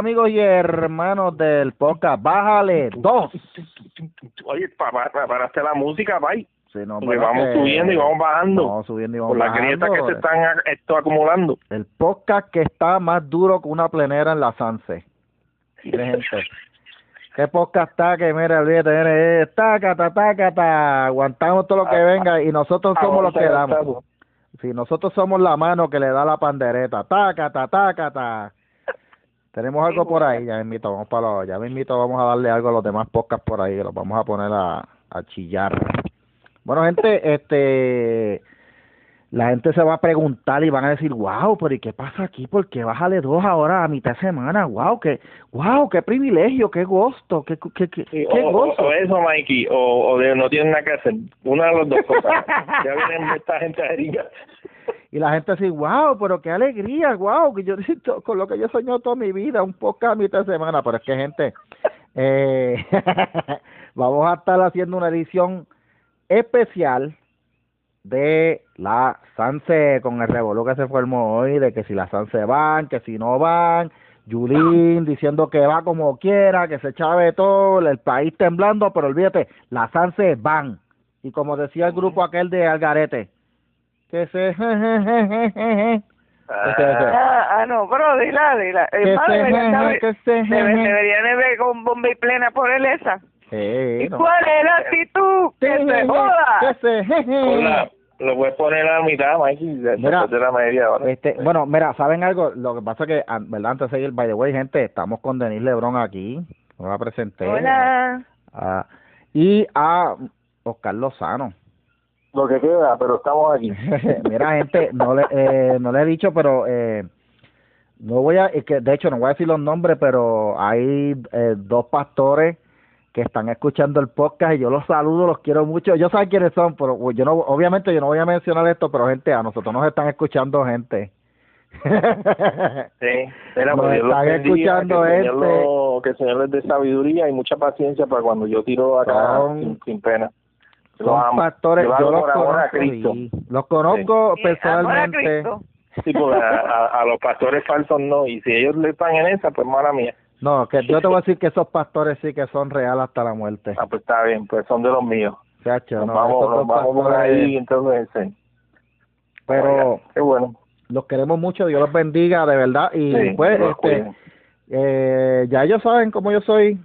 amigos y hermanos del podcast. Bájale dos. Oye, para, para, paraste la música, bye. Sí, no, Porque vamos que- subiendo y vamos bajando. No, subiendo y vamos Por las bajando. grietas que se están a- esto acumulando. El podcast que está más duro que una plenera en la Sanse. Gente. ¿Qué podcast está que, mira, olvídate, mire, eh, tácata, tácata, aguantamos todo lo que venga y nosotros somos los que damos. aguanta. Sí, nosotros somos la mano que le da la pandereta. Tácata, tácata. Tenemos algo por ahí, ya me invito, vamos para los, ya me invito, vamos a darle algo a los demás podcasts por ahí, que los vamos a poner a, a chillar. Bueno, gente, este, la gente se va a preguntar y van a decir, wow, pero ¿y qué pasa aquí? ¿Por qué bájale dos ahora a mitad de semana? Wow, qué, wow, qué privilegio, qué gusto, qué, qué, qué, o, o- gozo. o eso, Mikey, o, o de no tienen nada que hacer. Una de las dos cosas. ya vienen esta gente a. Y la gente dice, wow, pero qué alegría, wow, que yo con lo que yo soñado toda mi vida, un podcast a mitad de semana. Pero es que, gente, eh, vamos a estar haciendo una edición especial de la Sanse con el revolú que se formó hoy, de que si la Sanse van, que si no van, Yulín diciendo que va como quiera, que se chave todo, el país temblando, pero olvídate, la Sanse van. Y como decía el grupo aquel de Algarete, que se Ah, ah, no, pero dila, dila. que Es más, se que se debe- deberían de ver con bomba y plena por él esa. Sí, ¿Y no. cuál es la actitud? ¡Que se que joda! se Hola, lo voy a poner a la mitad, Mikey, Mira, de la media hora. Este, bueno, mira, ¿saben algo? Lo que pasa es que, ¿verdad? Antes de seguir, by the way, gente, estamos con Denis Lebron aquí. No la presenté. Hola. Ah, y a Oscar Lozano. Lo que queda, pero estamos aquí. Mira, gente, no le, eh, no le he dicho, pero eh, no voy a, es que de hecho no voy a decir los nombres, pero hay eh, dos pastores que están escuchando el podcast y yo los saludo, los quiero mucho. Yo sé quiénes son, pero yo no, obviamente yo no voy a mencionar esto, pero gente, a nosotros nos están escuchando gente. Sí, Mira, Nos están bendiga, escuchando que el, Señor este. lo- que el Señor les dé sabiduría y mucha paciencia para cuando yo tiro acá Son- sin, sin pena. Los amo. pastores, yo los por amor a conozco, Cristo. sí. los conozco Sí, personalmente. Sí, porque a, a- a los pastores falsos no. Y si ellos le están en esa, pues mala mía. No, que yo te voy a decir que esos pastores sí que son reales hasta la muerte. Ah, pues está bien, pues son de los míos. Chacho, Nos no, vamos, nos vamos por ahí, entonces, sí. Pero Oiga, qué bueno. los queremos mucho, Dios los bendiga, de verdad. Y Sí, pues, este, eh, ya ellos saben cómo yo soy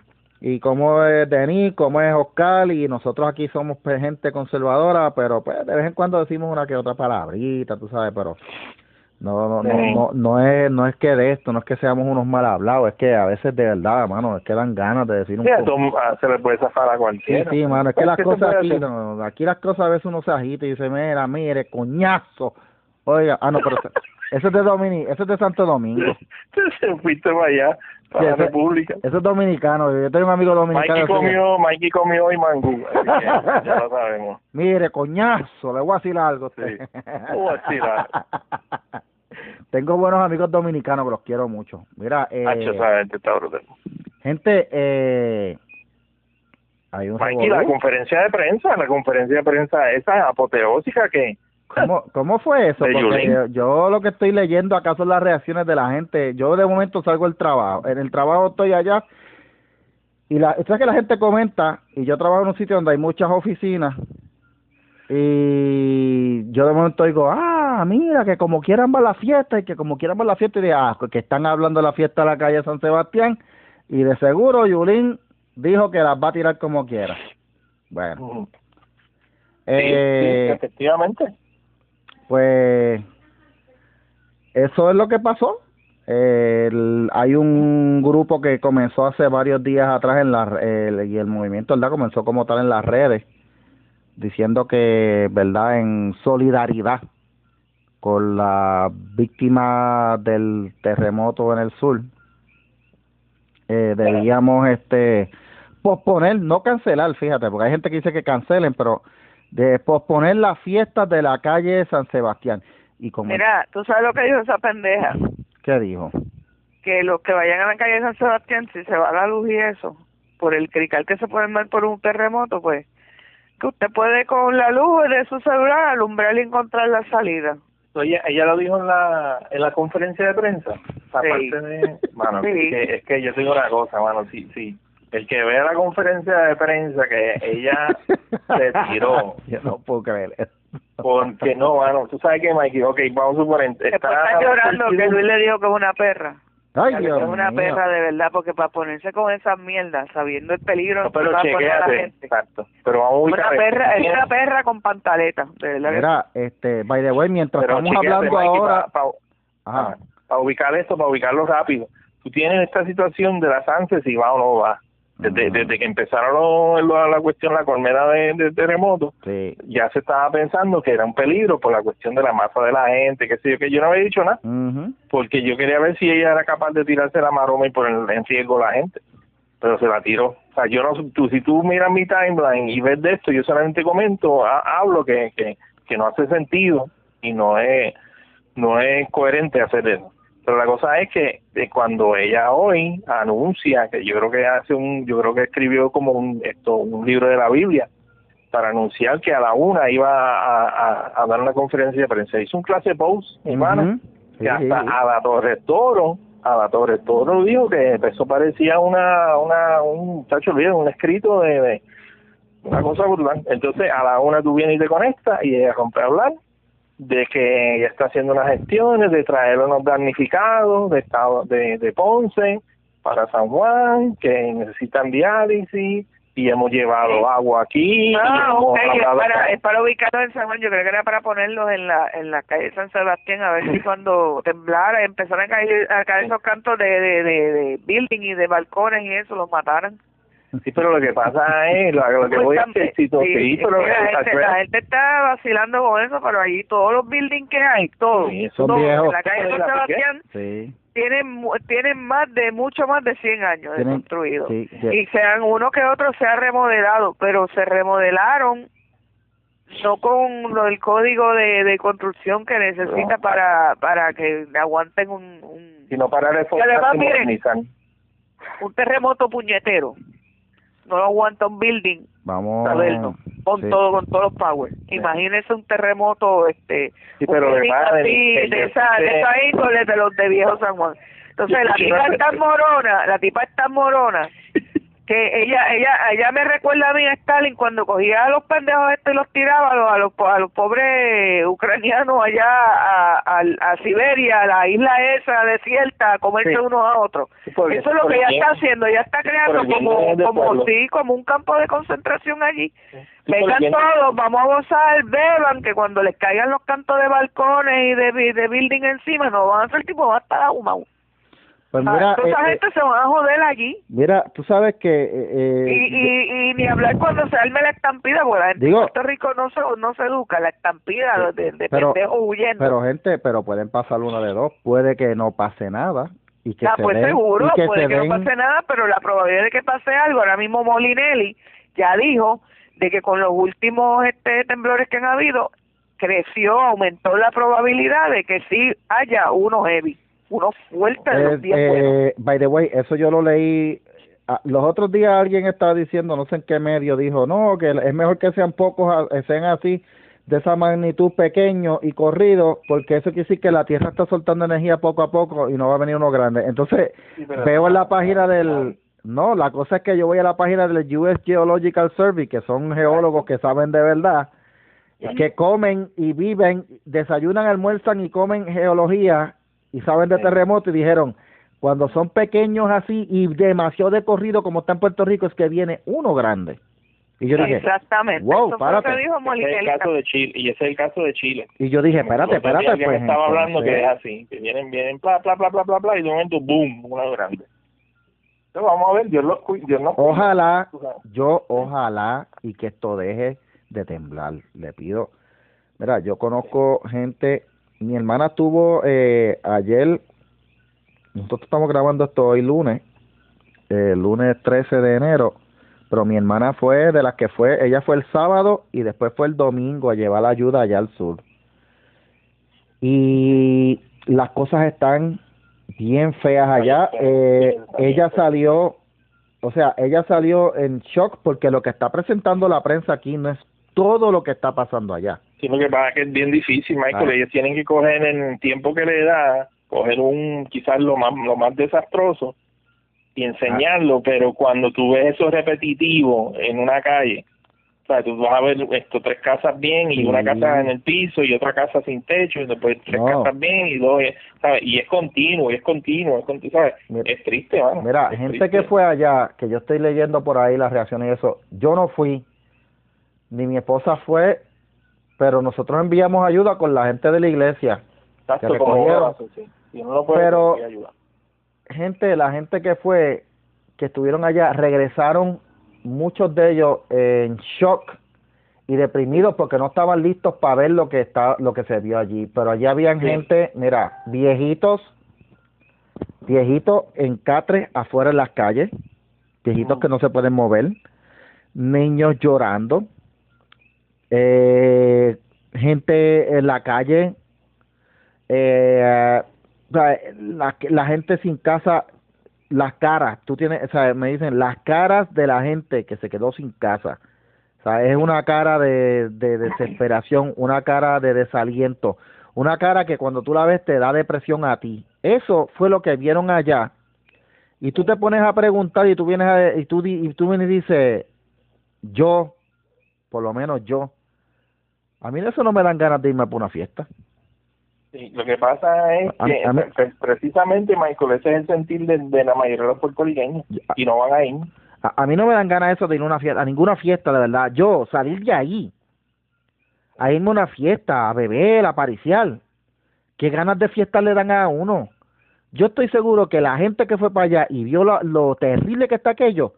y cómo es Denis, cómo es Oscar, y nosotros aquí somos pues, gente conservadora, pero pues de vez en cuando decimos una que otra palabrita, tú sabes, pero no no, no, Sí. no, no es no es que de esto, no es que seamos unos mal hablados, es que a veces de verdad, mano, es que dan ganas de decir un Sí, poco. se le puede zafar a Sí, cualquiera. sí, mano, es que Pues, las ¿qué se cosas aquí, no, aquí las cosas a veces uno se agita y dice, mira, mire, coñazo. Oiga, ah, no, pero ese es de Domini, ese es de Santo Domingo. se fuiste para allá, para Sí, la República. Ese es dominicano, yo tengo un amigo dominicano. Mikey comió, Mikey comió hoy mangú, así que ya lo sabemos. Mire, coñazo, le voy a decir algo. Sí, le voy a decir Tengo buenos amigos dominicanos que los quiero mucho. Mira, eh, Hacho, gente está brutal. gente, eh, hay un Mikey, la conferencia de prensa, la conferencia de prensa esa apoteósica que ¿Cómo, ¿Cómo fue eso? Porque yo, yo lo que estoy leyendo acá son las reacciones de la gente. Yo de momento salgo del trabajo. En el trabajo estoy allá y la, sabes que la gente comenta y yo trabajo en un sitio donde hay muchas oficinas y yo de momento digo, ah, mira, que como quieran va la fiesta y que como quieran va la fiesta y de ah, que están hablando de la fiesta de la calle San Sebastián y de seguro Yulín dijo que las va a tirar como quiera. Bueno, mm, sí, eh, sí, efectivamente. Pues eso es lo que pasó. Hay un grupo que comenzó hace varios días atrás en la el- y el movimiento verdad comenzó como tal en las redes diciendo que verdad en solidaridad con la víctima del terremoto en el sur eh, debíamos este posponer no cancelar fíjate porque hay gente que dice que cancelen pero de posponer las fiestas de la calle San Sebastián y como Mira, tú sabes lo que dijo esa pendeja. ¿qué dijo? Que los que vayan a la calle San Sebastián, si se va la luz y eso, por el crical que se pueden ver por un terremoto, pues, que usted puede con la luz de su celular alumbrar y encontrar la salida. Ella, ella lo dijo en la, en la conferencia de prensa. esa Sí. parte de... Mano, Sí. es, que, es que yo digo una cosa, mano, sí, sí. El que vea la conferencia de prensa que ella se tiró, Yo no puedo creer eso. porque no, mano, tú sabes que Mikey, ok, vamos a suponer, está está llorando que Luis le dijo que es una perra. Ay, Que Dios es una mío. perra de verdad, porque para ponerse con esas mierdas, sabiendo el peligro No, que pero a poner a la chequéate, gente. exacto. Pero vamos a Una perra, es una perra con pantaleta, de verdad. que Mira, este, by the way, mientras Pero estamos chequéate, hablando Mikey, ahora... pa- pa- Ajá. para ubicar esto, para ubicarlo rápido. Tú tienes esta situación de las ANSES si va o no va. Desde, desde que empezaron lo- la cuestión, la colmena de, de terremoto, Sí. ya se estaba pensando que era un peligro por la cuestión de la masa de la gente, que sé yo, que yo no había dicho nada, porque yo quería ver si ella era capaz de tirarse la maroma y poner en riesgo la gente, pero se la tiró. O sea, yo no, tú, si tú miras mi timeline y ves de esto, yo solamente comento, ha- hablo que, que, que no hace sentido y no es, no es coherente hacer eso. Pero la cosa es que eh, cuando ella hoy anuncia, que yo creo que hace un, yo creo que escribió como un, esto, un libro de la Biblia, para anunciar que a la una iba a, a, a dar una conferencia de prensa. Hizo un clase post, hermana, Ujú. que Sí, hasta sí. a la Torre Toro, a la Torre Toro dijo que eso parecía una, una, un, tacho, olvida, un escrito de, de una cosa brutal. Entonces a la una tú vienes y te conectas y ella rompe a hablar de que ella está haciendo unas gestiones de traer unos damnificados de estado de, de Ponce para San Juan que necesitan diálisis y hemos llevado agua aquí Ah, es para, es para ubicarlos en San Juan. Yo creo que era para ponerlos en la en la calle San Sebastián, a ver si cuando temblara empezaran a caer, a caer esos cantos de, de, de, de building y de balcones y eso, los mataran. Sí, pero lo que pasa es, lo, lo que voy a decir, Sí, sí, pero que la, gente, la gente está vacilando con eso, pero allí todos los buildings que hay, todos, Sí, son todos, viejos. en la calle San ¿La Sebastián Sí. tienen tienen más de mucho más de 100 años de Tienen- construido sí, ya- y sean uno que otro se ha remodelado pero se remodelaron no con lo del código de, de construcción que necesita No. para para que aguanten un, un, sino para reforzar y modernizar. un terremoto puñetero no lo aguanta un building Vamos. moderno con sí. todo con todos los power imagínese un terremoto este Sí, pero un de así, esa de esa índole de los de viejo San Juan entonces la tipa no es tan sé- morona la tipa es tan morona que ella ella ella me recuerda a mí a Stalin cuando cogía a los pendejos estos y los tiraba a los a los, a los pobres ucranianos allá a, a, a Siberia a la isla esa desierta a comerse Sí. unos a otros Sí, eso es lo que ella el está haciendo ella está creando como como sí como un campo de concentración allí. Vengan todos, vamos a gozar, beban, que cuando les caigan los cantos de balcones y de, de building encima, no van a ser tipo, va a estar ahumado. Pues Ah, mira, toda esa eh, eh, gente se van a joder allí. mira, tú sabes que... eh, Y, eh, y, y ni hablar cuando se arme la estampida, porque la gente Digo- en Puerto Rico no se, no se educa, la estampida de, de pero- pendejos huyendo. Pero gente, pero pueden pasar una de dos. Puede que no pase nada y que Ah, se pues den, seguro, y que puede se que den- no pase nada, pero la probabilidad de que pase algo, ahora mismo Molinelli ya dijo de que con los últimos este temblores que han habido, creció, aumentó la probabilidad de que sí haya uno heavy, uno fuerte de Eh, los días buenos. eh, by the way, eso yo lo leí. ah, Los otros días alguien estaba diciendo, no sé en qué medio, dijo, no, que es mejor que sean pocos, ah, sean así, de esa magnitud pequeño y corrido, porque eso quiere decir que la Tierra está soltando energía poco a poco y no va a venir uno grande. Entonces, Sí, veo en la página del... No, la cosa es que yo voy a la página del US Geological Survey, que son geólogos que saben de verdad, que comen y viven, desayunan, almuerzan y comen geología y saben de Sí. terremotos y dijeron, cuando son pequeños así y demasiado de corrido como está en Puerto Rico es que viene uno grande. Y yo dije, Exactamente. wow, Eso fue lo que párate. dijo Ese es el caso de Chile, y ese es el caso de Chile. y yo dije, espérate, espérate, alguien pues. estaba hablando que es así, que vienen, vienen, bla, bla, bla, bla, bla, bla, y de momento, boom, una grande. Entonces vamos a ver, Dios los cuida, Dios. Ojalá, yo ojalá y que esto deje de temblar. Le pido. Mira, yo conozco gente. Mi hermana tuvo eh, ayer. Nosotros estamos grabando esto hoy lunes, eh, lunes 13 de enero. Pero mi hermana fue de las que fue. Ella fue el sábado y después fue el domingo a llevar la ayuda allá al sur. Y las cosas están bien feas allá. Eh, ella salió o sea, ella salió en shock porque lo que está presentando la prensa aquí no es todo lo que está pasando allá. Sí, lo que pasa es que es bien difícil, Michael. Ah. Ellos tienen que coger en el tiempo que le da coger un quizás lo más lo más desastroso y enseñarlo, pero cuando tú ves eso repetitivo en una calle, o sea, tú vas a ver esto tres casas bien y una casa en el piso y otra casa sin techo y después tres casas bien y dos, ¿sabes? Y es continuo, y es continuo, es continuo, ¿sabes? es triste, Mira, gente que fue allá, que yo estoy leyendo por ahí las reacciones y eso, yo no fui, ni mi esposa fue, pero nosotros enviamos ayuda con la gente de la iglesia. Exacto, como pero, gente, la gente que fue, que estuvieron allá, regresaron muchos de ellos en shock y deprimidos porque no estaban listos para ver lo que está lo que se vio allí. Pero allí habían gente mira viejitos viejitos en catres afuera en las calles viejitos que no se pueden mover niños llorando eh, gente en la calle eh, la, gente sin casa las caras, tú tienes, o sea, me dicen las caras de la gente que se quedó sin casa. O sea, es una cara de, de desesperación, una cara de desaliento, una cara que cuando tú la ves te da depresión a ti. Eso fue lo que vieron allá. Y tú te pones a preguntar y tú vienes a, y tú y tú vienes y dices, yo, por lo menos yo, a mí de eso no me dan ganas de irme por una fiesta lo que pasa es que precisamente, Michael, ese es el sentir de, la mayoría de los puertorriqueños y no van a ir. A, mí no me dan ganas eso de ir a una fiesta, a ninguna fiesta, de verdad. Yo salir de ahí, a irme a una fiesta, a beber, a pariciar. ¿Qué ganas de fiesta le dan a uno? Yo estoy seguro que la gente que fue para allá y vio lo, lo terrible que está aquello,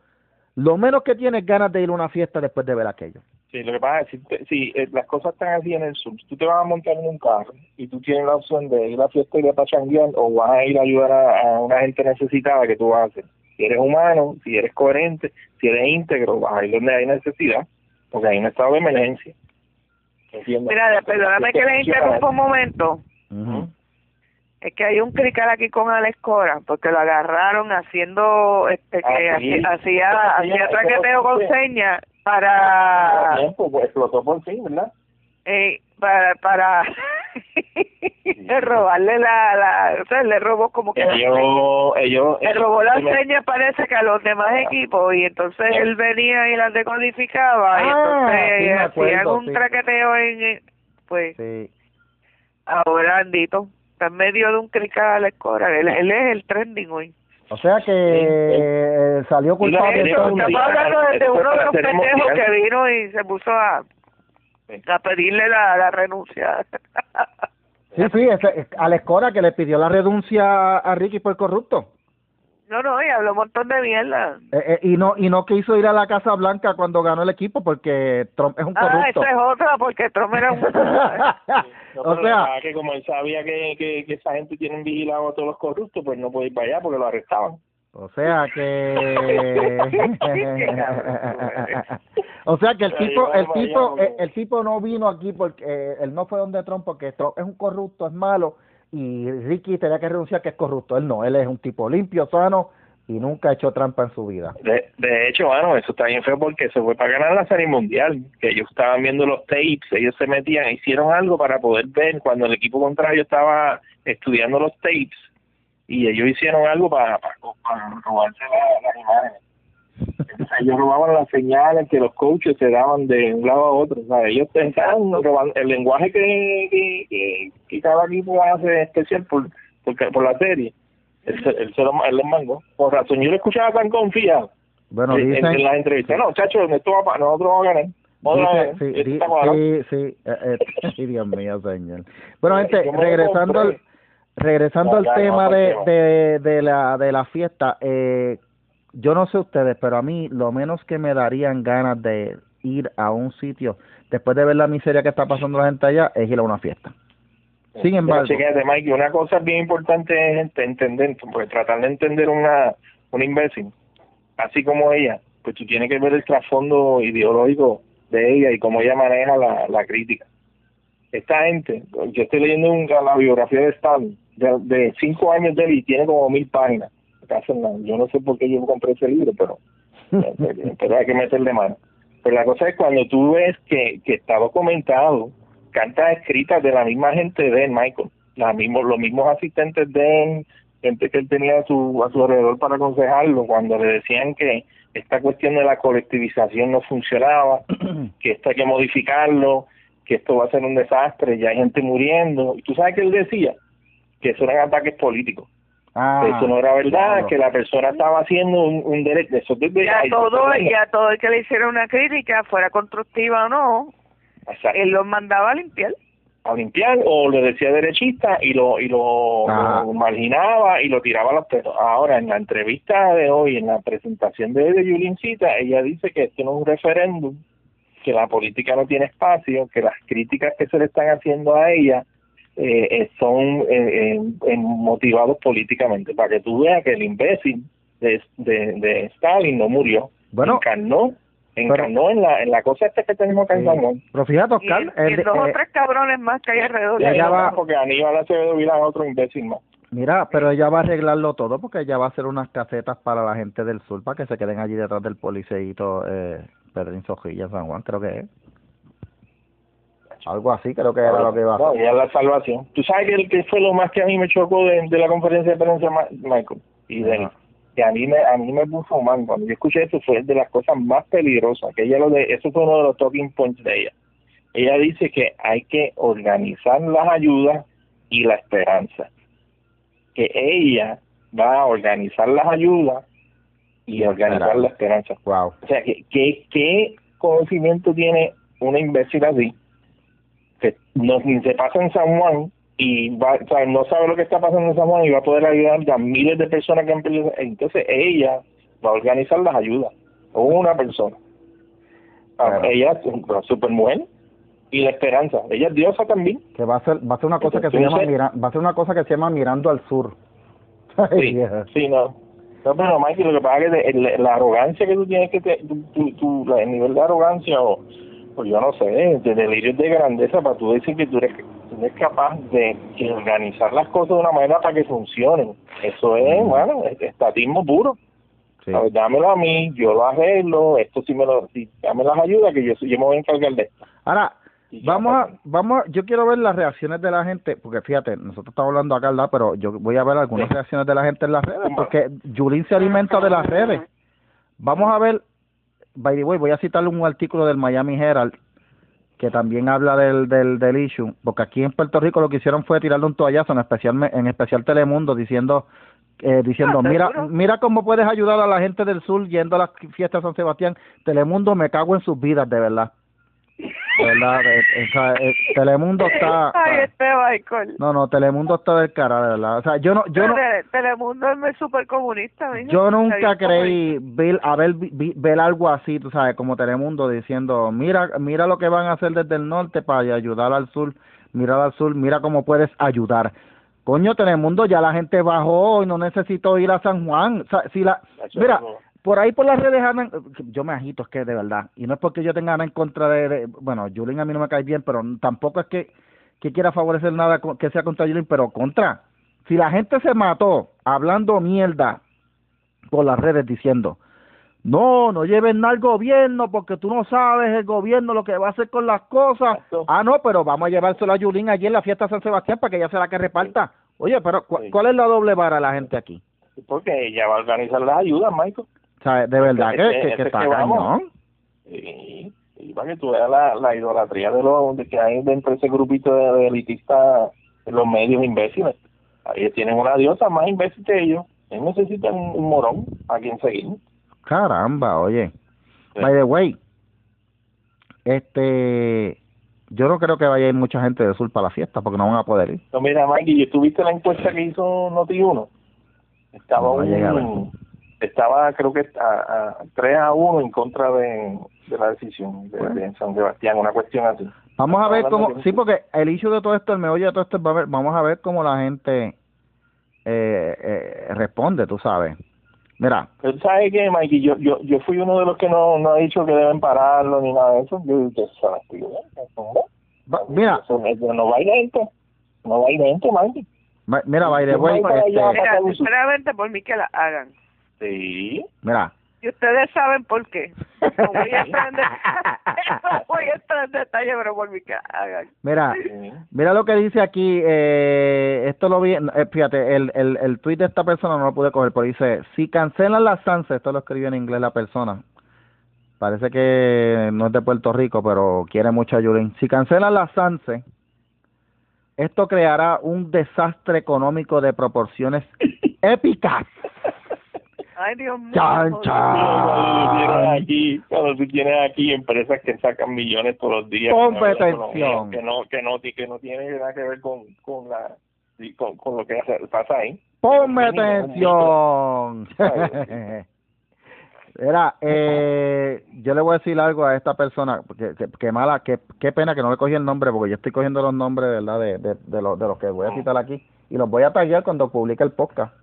lo menos que tiene es ganas de ir a una fiesta después de ver aquello. Sí, lo que pasa es que si, eh, las cosas están así en el sur, tú te vas a montar en un carro y tú tienes la opción de ir a la fiesta y de pachanguear o vas a ir a ayudar a, una gente necesitada que tú vas a hacer. Si eres humano, si eres coherente, si eres íntegro, vas a ir donde hay necesidad, porque hay un estado de emergencia. Mira, perdóname que le interrumpa un momento. Es que hay un crical aquí con Alex Cora, porque lo agarraron haciendo, este, que ah, hacía, hacía traqueteo con señas para pues, explotó por fin verdad eh, para para robarle la, la o sea le robó como que ellos ellos le robó las señas parece que a los demás equipos y entonces él venía y las decodificaba y ah, entonces hacían un traqueteo en pues sí. ahora Andito está en medio de un crical a escora él, él es el trending hoy o sea que eh, salió culpable. Estamos hablando de uno de los pendejos que vino y se puso a, a pedirle la, la renuncia. sí, sí, ese, Alex Cora que le pidió la renuncia a Ricky por corrupto. No, no, y habló un montón de mierda. Eh, eh, y no y no quiso ir a la Casa Blanca cuando ganó el equipo porque Trump es un corrupto. Ah, esa es otra, porque Trump era un... o sea... Que como él sabía que, que, que esa gente tiene vigilado a todos los corruptos, pues no puede ir para allá porque lo arrestaban. O sea que... o sea que el tipo, el tipo, el, tipo no vino aquí porque eh, él no fue donde Trump porque Trump es un corrupto, es malo y Ricky tenía que renunciar que es corrupto. Él no, él es un tipo limpio, sano y nunca ha hecho trampa en su vida. De, hecho, bueno, eso está bien feo porque se fue para ganar la serie mundial, que ellos estaban viendo los tapes, ellos se metían, hicieron algo para poder ver cuando el equipo contrario estaba estudiando los tapes y ellos hicieron algo para, para, robarse las imágenes ellos robaban las señales que los coaches se daban de un lado a otro. Sea, ellos pensaban el lenguaje que, que, que, cada equipo hace especial por, por, por la serie. Se lo, él mandó. Por razón, yo lo escuchaba tan confiado bueno, en, en, las entrevistas. No, chacho, esto va, nosotros vamos a ganar. Dice, sí, sí, sí, eh, eh, Dios mío, señor. Bueno, gente, regresando al, regresando al tema de, de, de, la, de la fiesta, eh, yo no sé ustedes, pero a mí lo menos que me darían ganas de ir a un sitio después de ver la miseria que está pasando la gente allá es ir a una fiesta. Sin embargo, Mike, una cosa bien importante es entender, porque tratar de entender una, una imbécil, así como ella, pues tú tienes que ver el trasfondo ideológico de ella y cómo ella maneja la, la crítica. Esta gente, yo estoy leyendo la biografía de Stan, de, de cinco años de él y tiene como mil páginas yo no sé por qué yo compré ese libro, pero, pero hay que meterle mano. Pero la cosa es cuando tú ves que, que está documentado, cartas escritas de la misma gente de Michael, la mismo, los mismos asistentes de él, gente que él tenía a su, a su alrededor para aconsejarlo, cuando le decían que esta cuestión de la colectivización no funcionaba, que esto hay que modificarlo, que esto va a ser un desastre, ya hay gente muriendo. Y tú sabes que él decía que eso eran ataques políticos. Ah, eso no era verdad, claro. que la persona estaba haciendo un, un derecho. Eso desde Y a ay, todo, eso- y a todo el que le hiciera una crítica, fuera constructiva o no, Exacto. él los mandaba a limpiar. a limpiar o le decía derechista y lo y lo, lo marginaba y lo tiraba a los pelos. Ahora, en la entrevista de hoy, en la presentación de, de Yulincita, ella dice que esto no es un referéndum, que la política no tiene espacio, que las críticas que se le están haciendo a ella eh, eh, son eh, eh, motivados políticamente, para que tú veas que el imbécil de, de, de Stalin no murió, Bueno, encarnó, encarnó en la en la cosa esta que tenemos acá en San Juan. pero fíjate, Y, Oscar, y el- dos o eh, tres cabrones más que hay alrededor. Él. va. porque Aníbal Acevedo es otro imbécil más. mira, pero ella va a arreglarlo todo porque ella va a hacer unas casetas para la gente del sur para que se queden allí detrás del policeíto eh, Pedrín Sojilla, San Juan, creo que es. Algo así, creo que era lo que iba a hacer. la salvación. Tú sabes que, el que fue lo más que a mí me chocó de, de la conferencia de prensa, Michael, y de que a mí me a mí me puso mal cuando yo escuché eso fue de las cosas más peligrosas que ella lo de eso fue uno de los talking points de ella. Ella dice que hay que organizar las ayudas y la esperanza. Que ella va a organizar las ayudas y organizar la esperanza. Wow. o sea, ¿qué, qué, qué conocimiento tiene una imbécil así que no, se pasa en San Juan y va, o sea, no sabe lo que está pasando en San Juan y va a poder ayudar a miles de personas que han perdido? Entonces ella va a organizar las ayudas, una persona. Ah, Claro. Ella es una super mujer y la esperanza. Ella es diosa también. Que va a ser, va a ser una cosa que se llama mira, va a ser una cosa que se llama mirando al sur. Sí, sí, no. No, pero Mikey, lo que pasa es que la arrogancia que tú tienes que te, tu, tu- el nivel de arrogancia o, o yo no sé, de delirios de grandeza para tú decir que tú eres, tú eres capaz de organizar las cosas de una manera para que funcionen. Eso es, bueno, es- estatismo puro. Sí. A ver, dámelo a mí, yo lo arreglo, esto sí me lo, sí, dame las ayudas que yo, yo me voy a encargar de esto. Ahora, vamos a, vamos, a- yo quiero ver las reacciones de la gente, porque fíjate, nosotros estamos hablando acá, ¿verdad? Pero yo voy a ver algunas Sí. reacciones de la gente en las redes, porque Julín se alimenta de las redes. Vamos a ver, by the way, voy a citarle un artículo del Miami Herald que también habla del, del, del issue, porque aquí en Puerto Rico lo que hicieron fue tirarle un toallazo, en especial, en especial Telemundo, diciendo, eh, diciendo, Ah, mira, seguro. mira cómo puedes ayudar a la gente del sur yendo a las fiestas de San Sebastián. Telemundo me cago en sus vidas, de verdad. Verdad, eh, o sea, eh, Telemundo está... Ay, este Michael. No, no, Telemundo está del cara, de verdad. O sea, yo no, yo no, Tele- Telemundo es súper comunista, yo nunca creí ver, haber ver algo así, tú sabes, como Telemundo diciendo, mira, mira lo que van a hacer desde el norte para ayudar al sur, mirar al sur, mira cómo puedes ayudar. Coño, Telemundo, ya la gente bajó y no necesito ir a San Juan. O sea, si la, mira, por ahí por las redes andan, yo me agito, es que de verdad, y no es porque yo tenga nada en contra de, de- bueno, Julien a mí no me cae bien, pero tampoco es que, que quiera favorecer nada con- que sea contra Julien, pero contra. Si la gente se mató hablando mierda por las redes diciendo, no, no lleven nada al gobierno porque tú no sabes el gobierno lo que va a hacer con las cosas. Exacto. Ah, no, pero vamos a llevárselo a Julín allí en la fiesta de San Sebastián para que ella sea la que reparta. Oye, pero ¿cu- Sí. ¿cuál es la doble vara de la gente aquí? Porque ella va a organizar las ayudas, Michael. O sea, de verdad que, que, que está que vamos. cañón. Y, y para que tú veas la, la idolatría de los de que hay dentro de ese grupito de, de elitistas, de los medios imbéciles. Ahí tienen una diosa más imbécil que ellos. Ellos necesitan un, un morón a quien seguir. Caramba, oye. Sí. By the way, este, yo no creo que vaya a ir mucha gente de sur para la fiesta porque no van a poder ir. No, mira, Mikey, ¿tú viste la encuesta que hizo Noti1? Estaba No, un, estaba creo que a, a 3 a 1 en contra de, de la decisión de, de San Sebastián, una cuestión así. Vamos a ver cómo, sí, porque el issue de todo esto, el meollo de todo esto, es va a ver- vamos a ver cómo la gente eh, eh, responde, tú sabes. Mira, Pero ¿sabes qué, Mikey? Yo, yo, yo fui uno de los que no, no ha dicho que deben pararlo ni nada de eso. Yo dije, eso no estoy bien, eso no. va- mira, no va a ir lento. No va a ir lento, Mikey. mira, by the way, este, Mira, sinceramente por mí que la hagan. Sí. mira, Y ustedes saben por qué. No voy a entrar en detalle, no voy a entrar en detalle, pero por mi que hagan. Mira, mira lo que dice aquí, eh, esto lo vi, eh, fíjate, el, el, el tweet de esta persona no lo pude coger, pero dice, si cancelan la Sanse, esto lo escribió en inglés la persona, parece que no es de Puerto Rico, pero quiere mucho a Yulín, si cancelan la Sanse, esto creará un desastre económico de proporciones épicas. Ay, Dios mío. Chan. Cuando tú tienes aquí, cuando tú tienes aquí empresas que sacan millones todos los días, Competencia. que no, que no, que no tiene nada que ver con, con la, con, con lo que hace- pasa ahí. Ponme atención. Era, eh, yo le voy a decir algo a esta persona, porque que, que mala, que, qué pena que no le cogí el nombre, porque yo estoy cogiendo los nombres, ¿verdad? De, de, de, los, de los que voy a citar aquí, y los voy a tallar cuando publique el podcast.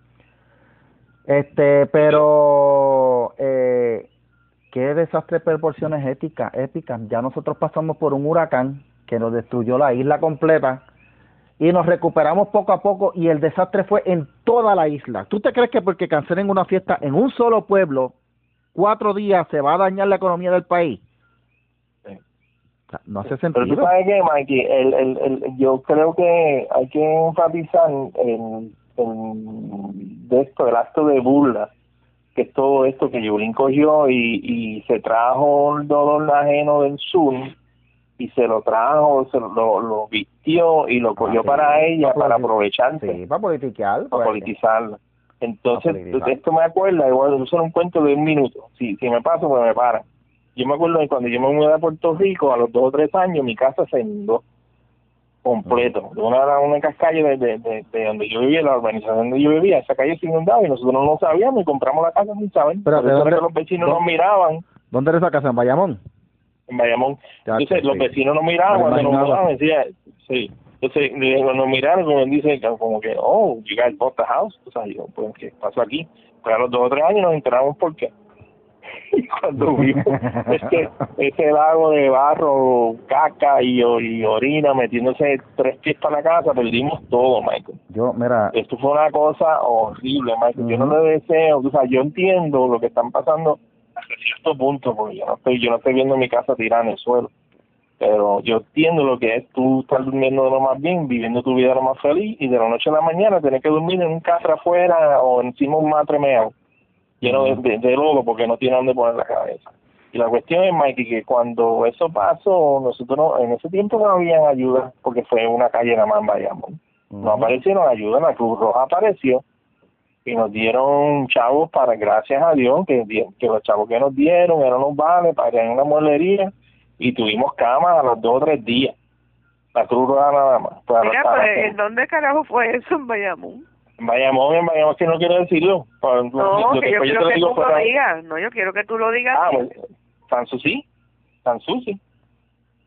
Este, pero, eh, qué desastre de proporciones éticas, épicas. Ya nosotros pasamos por un huracán que nos destruyó la isla completa y nos recuperamos poco a poco y el desastre fue en toda la isla. ¿Tú te crees que porque cancelen una fiesta en un solo pueblo, cuatro días, se va a dañar la economía del país? No hace Pero tú sentido. sabes que, Mikey, el, el, el, yo creo que hay que enfatizar en, en de esto, el acto de burla, que es todo esto que Yulín cogió y, y se trajo el dolor ajeno del sur y se lo trajo, se lo, lo, vistió y lo cogió sí, para ella, para aprovecharse Sí, para politiquear. para politizarla. Entonces, politizar. esto me acuerda, igual eso era un cuento de un minuto. Si, si me paso, pues me para. Yo me acuerdo de cuando yo me mudé a Puerto Rico, a los dos o tres años, mi casa se inundó completo. De una, una única calle de, de, de, de donde yo vivía, la urbanización donde yo vivía, esa calle se inundaba y nosotros no lo sabíamos y compramos la casa sin saber. Pero, ¿de dónde- los vecinos nos miraban ¿Dónde era esa casa? ¿En Bayamón? en Bayamón. Ya, Entonces, sí, los vecinos nos miraban cuando nos mudaban, decía, sí. Entonces, cuando nos miraron, como dice, como que, oh, you guys bought the house. O sea, yo, pues, ¿qué pasó aquí? Pues a los dos o tres años nos enteramos por qué. Y cuando vimos es que ese lago de barro, caca y, y orina metiéndose tres pies para la casa, perdimos todo, Michael. Yo, mira, Esto fue una cosa horrible, Michael. Yo no le deseo, o sea, yo entiendo lo que están pasando hasta cierto punto, porque yo no estoy, yo no estoy viendo mi casa tirada en el suelo. Pero yo entiendo lo que es tú estar durmiendo de lo más bien, viviendo tu vida de lo más feliz, y de la noche a la mañana tener que dormir en un carro afuera o encima de un matre meado, lleno de, de, de lodo porque no tiene dónde poner la cabeza. Y la cuestión es, Mikey, que cuando eso pasó, nosotros no- en ese tiempo no habían ayuda, porque fue una calle nada más en Bayamón no aparecieron ayuda, la Cruz Roja apareció y nos dieron chavos para, gracias a Dios, que, que los chavos que nos dieron eran los vales para ir a una mueblería y tuvimos camas a los dos o tres días. La Cruz Roja nada más. Para, Mira, para- pues, ¿en dónde carajo fue eso en Bayamón? Bayamón, en Bayamón, que no quiero decirlo. No, lo que yo quiero que digo tú lo digas. No, yo quiero que tú lo digas. Ah, Sanssouci,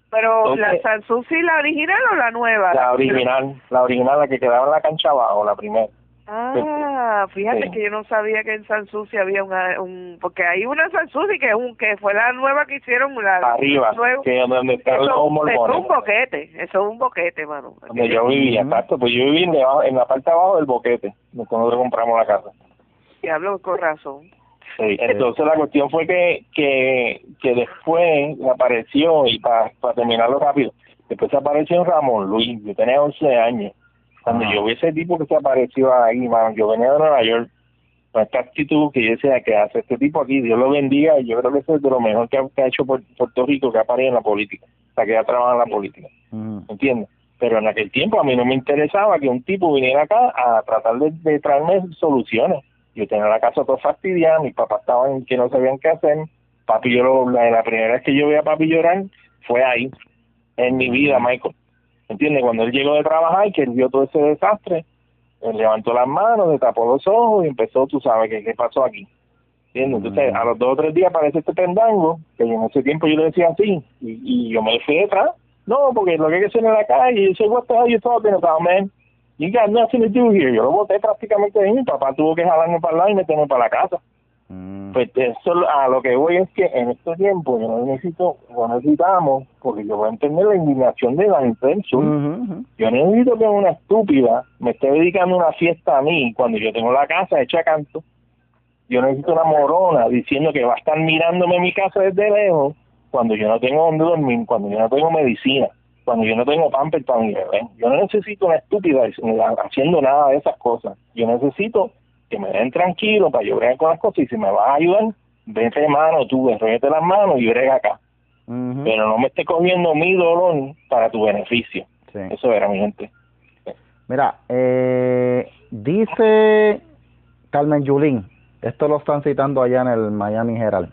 Pero, ¿la Sanssouci, la original o la nueva? la original, la original, la que quedaba en la cancha abajo, la primera. Ah, fíjate Sí. que yo no sabía que en Sanssouci había una, un... Porque hay una Sanssouci que es un que fue la nueva que hicieron. La, Arriba, nuevo. que es donde está el Eso, es un boquete, eso es un boquete, mano. donde yo vivía, exacto, pues yo vivía debajo- en la parte de abajo del boquete, donde nosotros compramos la casa. Diablo, con razón. Sí, entonces la cuestión fue que, que, que después apareció, y para terminarlo rápido, después apareció Ramón Luis, yo tenía 11 años. Cuando yo vi ese tipo que se apareció ahí, mano, yo venía de Nueva York, con esta actitud que yo decía, que hace este tipo aquí? Dios lo bendiga, y yo creo que eso es de lo mejor que ha, que ha hecho Puer- Puerto Rico, que ha parido en la política, o sea, que ha trabajado en la política. Ujú. ¿entiendes? Pero en aquel tiempo a mí no me interesaba que un tipo viniera acá a tratar de, de traerme soluciones. Yo tenía la casa toda fastidiada, mis papás estaban que no sabían qué hacer. Papi, yo la, la primera vez que yo vi a papi llorar fue ahí, en mi vida, Michael. ¿Entiendes? Cuando él llegó de trabajar, que él vio todo ese desastre, él levantó las manos, le tapó los ojos y empezó, tú sabes, que qué pasó aquí. ¿Entiendes? Entonces, a los dos o tres días aparece este pendango, que en ese tiempo yo le decía así, y, y yo me fui detrás. No, porque lo que hay que hacer en la calle, y yo soy, what the hell you talking about, man? You got nothing to do here. Yo lo boté prácticamente ahí, mi papá tuvo que jalarme para lado y meterme para la casa. Mm. Pues eso, a lo que voy es que en este tiempo yo no necesito, no necesitamos, porque yo voy a entender la indignación de la. Ujú, ujú. Yo necesito que una estúpida me esté dedicando una fiesta a mí cuando yo tengo la casa hecha canto. yo necesito una morona diciendo que va a estar mirándome mi casa desde lejos cuando yo no tengo donde dormir, cuando yo no tengo medicina, cuando yo no tengo pamper para mi bebé. Yo no necesito una estúpida haciendo nada de esas cosas. Yo necesito que me den tranquilo para yo bregar con las cosas y si me vas a ayudar, vete mano tú, vete las manos y brega acá. Pero no me esté cogiendo mi dolor para tu beneficio. Eso era mi gente. Mira, eh, dice Carmen Yulín, esto lo están citando allá en el Miami Herald,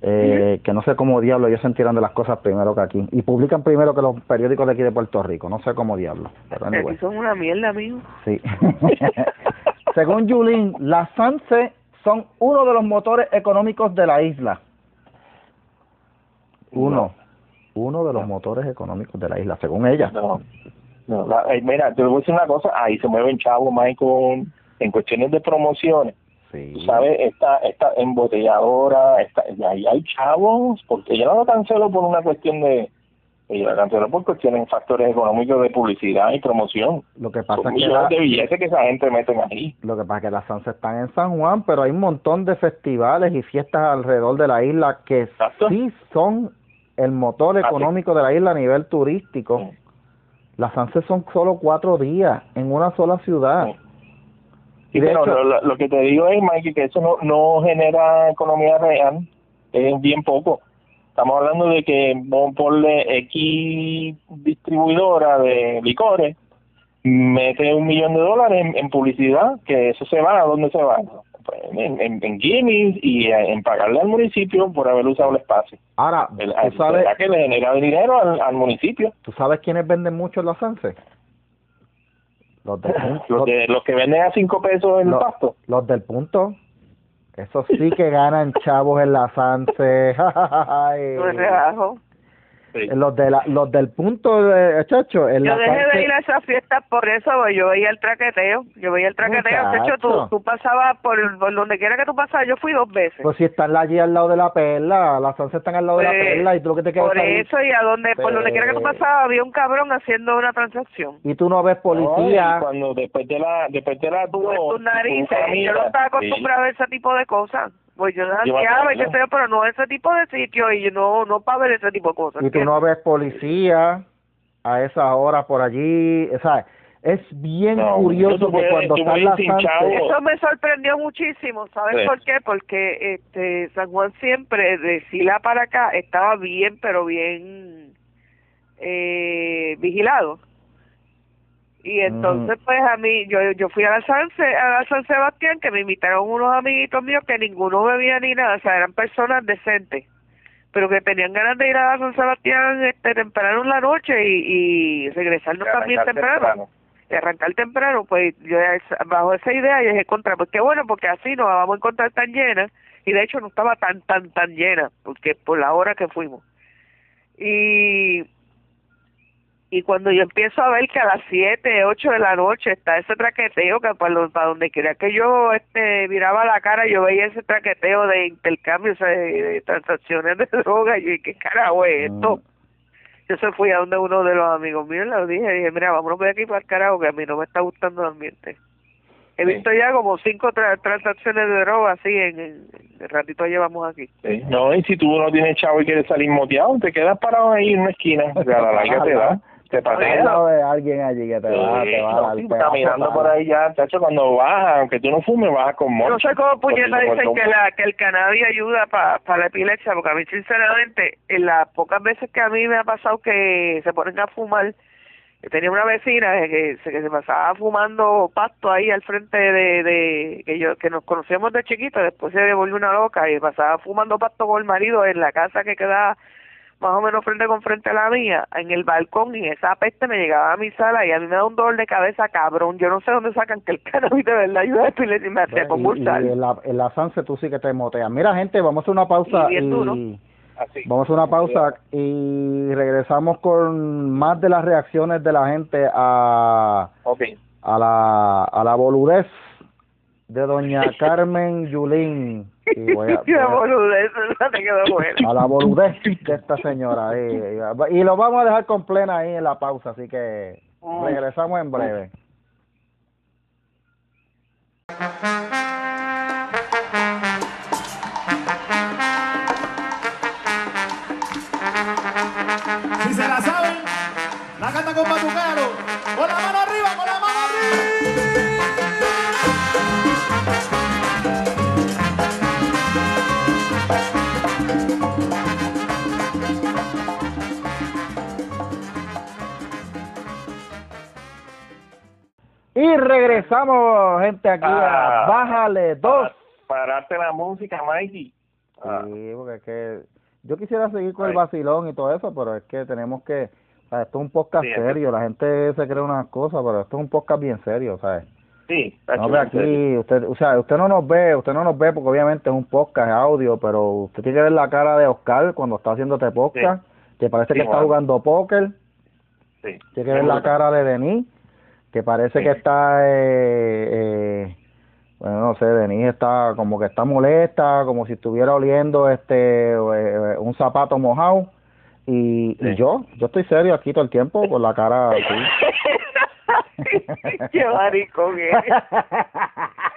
eh, que no sé cómo diablo ellos se enteran de las cosas primero que aquí. Y publican primero que los periódicos de aquí de Puerto Rico, no sé cómo diablo. Pero aquí son una mierda, amigo. Sí. Según Yulín, las SANSE son uno de los motores económicos de la isla. Uno. Uno de los motores económicos de la isla, según ella. No. no eh, mira, te voy a decir una cosa. Ahí se mueven chavos, Michael, en cuestiones de promociones. Sí. ¿Sabes? Esta, esta embotelladora, esta, ahí hay chavos, porque yo no lo cancelo por una cuestión de, y la canceló por cuestiones, factores económicos de publicidad y promoción. Lo que pasa es que de billetes que esa gente meten ahí. Lo que pasa es que las Sanse están en San Juan, pero hay un montón de festivales y fiestas alrededor de la isla que sí son el motor económico de la isla a nivel turístico. Las Sanse son solo cuatro días en una sola ciudad. Y de hecho, lo, que te digo es, Mikey, que eso no, no genera economía real, es bien poco Estamos hablando de que ponle X distribuidora de licores, mete un millón de dólares en, publicidad, que eso se va, ¿a dónde se va? Pues, en, en, y en pagarle al municipio por haber usado el espacio. Ahora, ¿tú sabes que le genera dinero al, municipio? ¿Tú sabes quiénes venden mucho en la Sanse? Los, los, los que venden a cinco pesos en el pasto. Los del punto. Eso sí que ganan chavos en la Sanse. Los, de la, los del punto de chacho en yo dejé de ir a esa fiesta por eso yo veía el traqueteo yo veía el traqueteo chacho tú, tú pasabas por, donde quiera que tú pasabas yo fui dos veces. Pues si están allí al lado de la perla las Sanse están al lado de la pues, perla y tú lo que te quedas por eso y a donde por donde quiera que tú pues pasabas había un cabrón haciendo una transacción. Y tú no ves policía. Cuando después de la después de la tuvo tus narices yo no estaba acostumbrado a ese tipo de cosas pues yo no y que sea, pero no ese tipo de sitio y no no para ver ese tipo de cosas. Y tú no ves policía a esa hora por allí, ¿sabes? Es bien curioso que cuando están las Eso me sorprendió muchísimo, ¿sabes por qué? Porque este San Juan siempre, de Sila para acá, estaba bien, pero bien eh, vigilado y entonces pues a mí yo yo fui a la San a San Sebastián que me invitaron unos amiguitos míos que ninguno bebía ni nada o sea eran personas decentes pero que tenían ganas de ir a San Sebastián este temprano en la noche y, y regresarnos también temprano, y arrancar temprano pues yo bajo esa idea y dije contra pues qué bueno porque así nos vamos a encontrar tan llenas y de hecho no estaba tan tan tan llena porque por la hora que fuimos. Y y cuando yo empiezo a ver que a las 7, 8 de la noche está ese traqueteo, que para, para donde quiera que yo este miraba la cara, yo veía ese traqueteo de intercambios, de, transacciones de droga, y ¿qué carajo es esto? Mm. Yo se fui a donde uno de los amigos míos le dije, dije, mira, vámonos de aquí para el carajo, que a mí no me está gustando el ambiente. He visto ya como cinco transacciones de droga así en, el ratito llevamos aquí. No, y si tú no tienes chavo y quieres salir moteado, te quedas parado ahí en una esquina, a la larga te da te patea. de alguien allí que te va, te va a dar Caminando por ahí ya, chacho, cuando baja, aunque tú no fumes, bajas con mocho. No sé cómo puñeta dicen que, la, que el cannabis ayuda para pa la epilepsia, porque a mí, sinceramente, en las pocas veces que a mí me ha pasado que se ponen a fumar, tenía una vecina que se, que se pasaba fumando pasto ahí al frente de, de que yo que nos conocíamos de chiquito después se volvió una loca y pasaba fumando pasto con el marido en la casa que quedaba más o menos frente con frente a la mía, en el balcón, y esa peste me llegaba a mi sala y a mí me da un dolor de cabeza, cabrón. Yo no sé dónde sacan que el cannabis de verdad ayuda a y me hace convulsar. Y, en, la, en la Sanse tú sí que te moteas. Mira, gente, vamos a hacer una pausa. Y, Vamos a una pausa y regresamos con más de las reacciones de la gente a, a la a la boludez de doña Carmen Yulín. A, la boludez, de esta señora. Y, y, lo vamos a dejar con plena ahí en la pausa, así que regresamos en breve. Si se la saben, la canta con regresamos, gente, aquí a Ah. Bájale dos. Pararte la música, Mikey. Ah, Sí, porque es que yo quisiera seguir con el vacilón y todo eso, pero es que tenemos que, o sea, esto es un podcast Sí, serio, la gente se cree unas cosas, pero esto es un podcast bien serio, ¿sabes? sí, No aquí, usted, o sea, usted no nos ve, usted no nos ve porque obviamente es un podcast, es audio, pero usted tiene que ver la cara de Oscar cuando está haciendo este podcast, que parece Sí, que está jugando póker, Sí. tiene que ver la cara de Denis, que parece que está, eh, eh, bueno, no sé, Denis está como que está molesta, como si estuviera oliendo este eh, un zapato mojado. Y, y yo, yo estoy serio aquí todo el tiempo con la cara así. Qué maricón.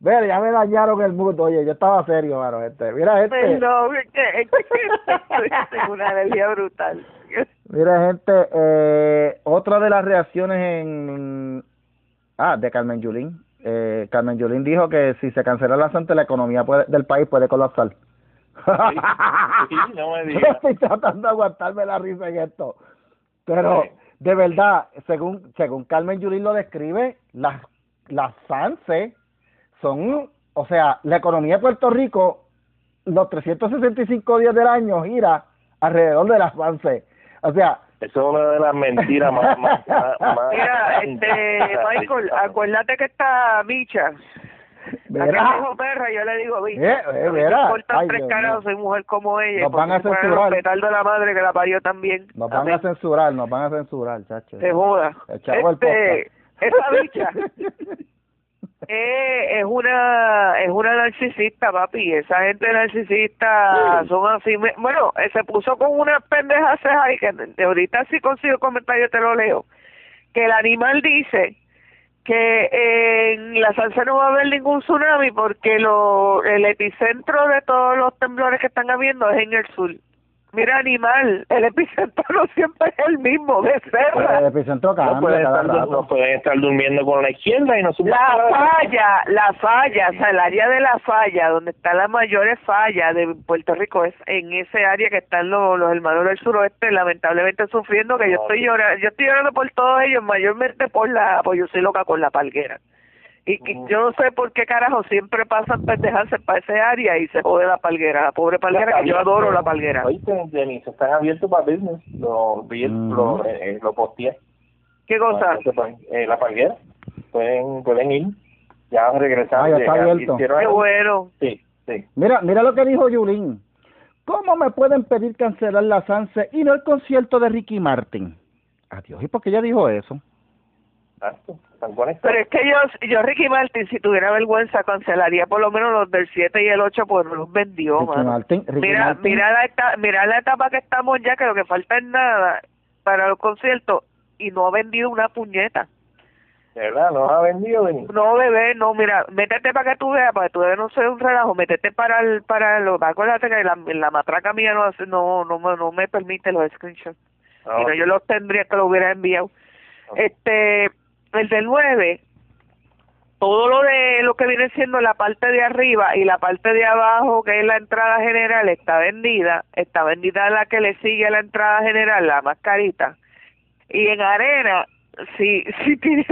Ver, ya me dañaron el mundo. Oye, yo estaba serio, mano. Este. Mira, gente. Perdón, es que, es que tengo una energía brutal. Mira, gente. Eh, otra de las reacciones en. Ah, de Carmen Yulín. Eh, Carmen Yulín dijo que si se cancela la Santa, la economía puede- del país puede colapsar. Sí, no me Yo digas. estoy tratando de aguantarme la risa en esto. Pero, Sí. de verdad, según según Carmen Yulín lo describe, las, las SANSE son, o sea, la economía de Puerto Rico, los 365 días del año gira alrededor de las SANSE. O sea, Eso es una de las mentiras más... más, más- más- Mira, este, Michael, acuérdate que esta bicha, la que dijo perra, yo le digo bicha. Eh, eh, A tres mío. soy mujer como ella. Nos van a censurar. el respetar de la madre que la parió también. nos van Amén. a censurar, nos van a censurar, chacho. Se joda. El chavo Este, esa podcast. bicha eh, es una es una narcisista, papi. Esa gente narcisista son así. me- Bueno, eh, se puso con unas pendejas ahí que de ahorita si consigo el comentario te lo leo. Que el animal dice que en la salsa no va a haber ningún tsunami porque lo, el epicentro de todos los temblores que están habiendo es en el sur. Mira, animal, el epicentro no siempre es el mismo, de El cerra. epicentro No cambia pueden, cada estar, no pueden estar durmiendo con la izquierda y no suben La falla, la falla, o sea, el área de la falla, donde está la mayores falla de Puerto Rico, es en ese área que están los, los hermanos del suroeste, lamentablemente sufriendo, que yo estoy llorando, yo estoy llorando por todos ellos, mayormente por la, pues yo soy loca con la palguera. Y yo no sé por qué carajo siempre pasan pendejarse para ese área y se jode la palguera, la pobre palguera, que yo adoro la palguera. Oíste, Denise, están abiertos para business. Lo vi, lo, eh, eh, lo posteé. ¿Qué cosa? Eh, la palguera. Pueden, pueden ir. Ya regresaron. Ah, ya está abierto. Qué algo. bueno. Sí, sí. Mira, mira lo que dijo Yulín. ¿Cómo me pueden pedir cancelar la Sanse y no el concierto de Ricky Martin? Adiós, ¿y por qué ella dijo eso? Exacto. Están conectados. Pero es que yo, yo Ricky Martin, si tuviera vergüenza, cancelaría por lo menos los del 7 y el 8, pues no los vendió, Ricky mano. Martin, Ricky mira, Martin. mira, la etapa, mira la etapa que estamos ya, que lo que falta es nada para los conciertos y no ha vendido una puñeta. De verdad, no ha vendido. No, bebé, no, mira, métete para que tú veas, para que tú veas no sea un relajo, métete para el, para lo, acuérdate que la, la matraca mía no, hace- no, no, me- no me permite los screenshots. No. Si no, yo los tendría que lo hubiera enviado. Este, el del 9, todo lo de lo que viene siendo la parte de arriba y la parte de abajo, que es la entrada general, está vendida. Está vendida la que le sigue a la entrada general, la más carita. Y en arena, sí, sí tiene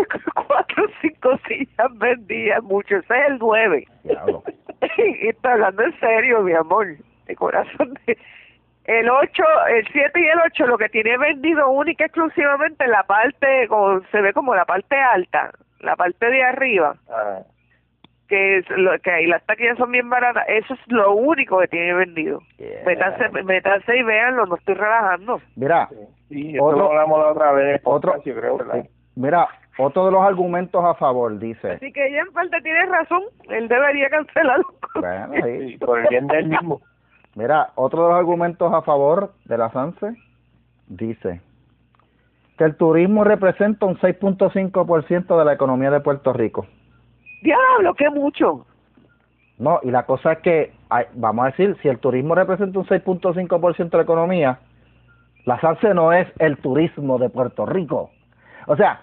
cuatro o cinco sillas vendidas, mucho. Ese es el 9. Diablo. y está hablando en serio, mi amor, de corazón. De... El 8, el 7 y el 8 lo que tiene vendido única y exclusivamente la parte, como, se ve como la parte alta, la parte de arriba, Ah, que es lo que ahí las taquillas son bien baratas, eso es lo único que tiene vendido. Yeah. Métanse, métanse y véanlo, no estoy relajando. Mira, sí. Otro- lo hablamos la otra vez en el otro, podcast, yo creo, ¿verdad? mira, otro de los argumentos a favor dice, Así que ella en parte tiene razón, él debería cancelarlo. bueno, Sí, por el bien del mismo. Mira, otro de los argumentos a favor de la Sanse dice que el turismo representa un 6.5% de la economía de Puerto Rico. Diablo, qué mucho. No, y la cosa es que, hay- vamos a decir, si el turismo representa un 6.5% de la economía, la SANSE no es el turismo de Puerto Rico. O sea,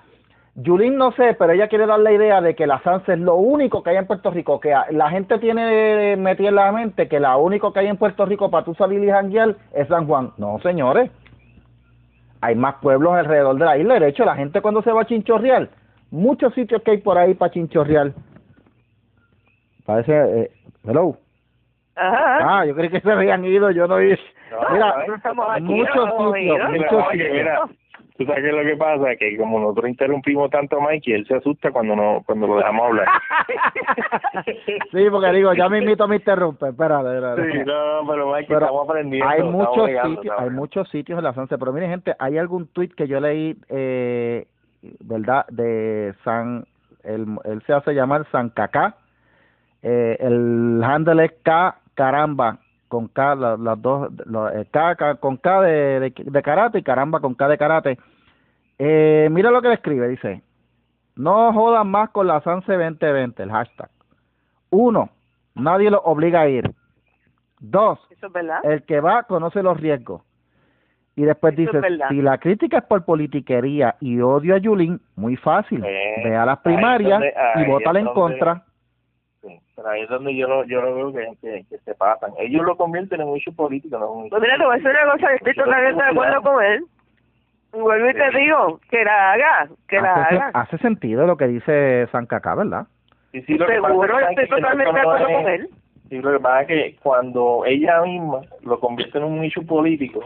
Yulín no sé, pero ella quiere dar la idea de que la SANSE es lo único que hay en Puerto Rico, que la gente tiene metida en la mente que la único que hay en Puerto Rico para tú salir y janguear es San Juan. No, señores. Hay más pueblos alrededor de la isla. De hecho, la gente cuando se va a chinchorreal muchos sitios que hay por ahí para chinchorreal. Parece, eh, hello. Ajá. Ah, yo creí que se habían ido, yo no vi. No, Mira, no estamos aquí, muchos no sitios, muchos sitios. Tú sabes qué es lo que pasa, que como nosotros interrumpimos tanto a Mikey, él se asusta cuando no cuando lo dejamos hablar. Sí, porque digo, ya me invito me interrumpe, espérate, espérate. Sí, no, no, pero Mikey, Pero estamos aprendiendo. hay muchos sitios, hay muchos sitios en la Sanse, pero miren gente, hay algún tweet que yo leí, eh, verdad, de San, él, él se hace llamar San Cacá, eh, el handle es K caramba con K, la- las dos, eh, K, K- con K de, de, de karate y caramba con K de karate. Eh, mira lo que le escribe, dice, no jodan más con la Sanse 2020, el hashtag. Uno, nadie lo obliga a ir. Dos, Eso es verdad. el que va conoce los riesgos. Y después dice, si la crítica es por politiquería y odio a Yulín, muy fácil. Eh, Ve a las primarias donde- y es vótale en contra. Pero ahí es donde yo lo, yo lo veo que, que, que se pasan. Ellos lo convierten en un issue político, no un Pues mira, te voy a decir una cosa, estoy totalmente de acuerdo con él. Vuelvo y te digo, que la haga, que la hace, haga. hace sentido lo que dice San Cacá, ¿verdad? Sí, sí, lo que pasa Seguro, es que estoy totalmente de acuerdo con él. Sí, lo que pasa es que cuando ella misma lo convierte en un issue político,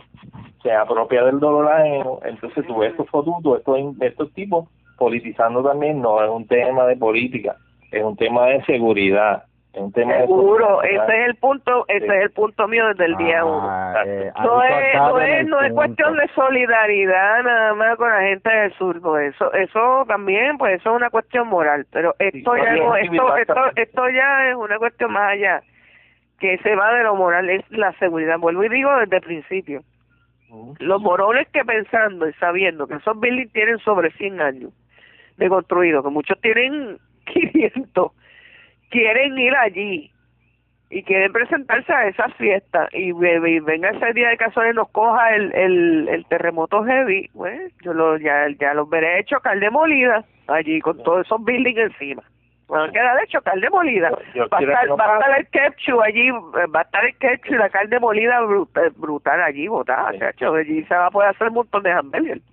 se apropia del dolor ajeno, entonces tú ves estos fotutos, estos, estos tipos politizando también, no es un tema de política, es un tema de seguridad, es un tema Seguro, de... ese es el punto, ese Sí. es el punto mío desde el día uno. Ah, eh, No es, no es, no es cuestión de solidaridad nada más con la gente del sur, pues eso, eso también, pues eso es una cuestión moral, pero esto Sí, ya, no, esto, esto, esto ya es una cuestión más allá, que se va de lo moral, es la seguridad, vuelvo y digo desde el principio, los morones que pensando y sabiendo que esos buildings tienen sobre 100 años de construido, que muchos tienen 500, quieren ir allí y quieren presentarse a esa fiesta y, y venga ese día de casualidad y nos coja el, el, el terremoto heavy, pues yo lo, ya, ya los veré chocar demolida allí con todos esos buildings encima. Van a quedar de chocar demolida. Yo Va estar, que no va a estar el ketchup allí, eh, va a estar el ketchup y la carne molida brutal, brutal allí botada, Sí. chacho. Allí se va a poder hacer un montón de hamburguesas.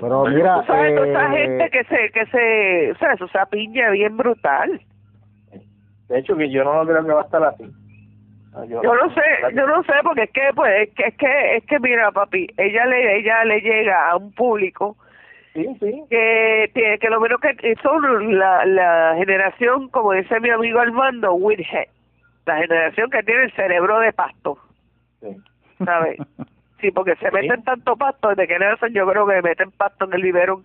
Pero mira, Tú sabes, toda esa eh, gente que se, que se, o sea, eso se apiña bien brutal. De hecho, que yo no creo que va a estar así. Yo no sé, yo no sé porque es que pues es que es que es que mira, papi, ella le ella le llega a un público Sí, sí. que tiene que lo menos que son la la generación, como dice mi amigo Armando, Whithead, la generación que tiene el cerebro de pasto, sí. ¿sabes? Sí, porque se Sí. meten tanto pasto desde que nacen, yo creo que meten pasto en el biberón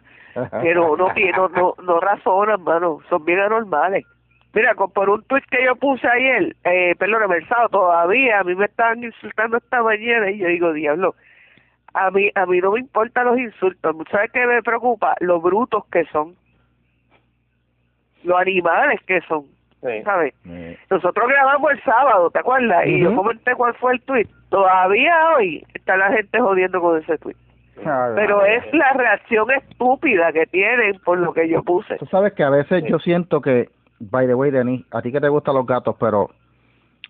que no no no no, no razonan, mano, son bien anormales. Mira, con, por un tweet que yo puse ayer, eh, perdón, el sábado todavía, a mí me estaban insultando esta mañana y yo digo, diablo, a mí a mí no me importan los insultos, ¿sabes qué me preocupa? Los brutos que son, los animales que son, sí. ¿sabes? Nosotros grabamos el sábado, ¿te acuerdas? Y yo comenté cuál fue el tweet. Todavía hoy está la gente jodiendo con ese tweet. Pero es la reacción estúpida que tienen por lo que yo puse. Tú sabes que a veces Sí. yo siento que, by the way, Denis, a ti que te gustan los gatos, pero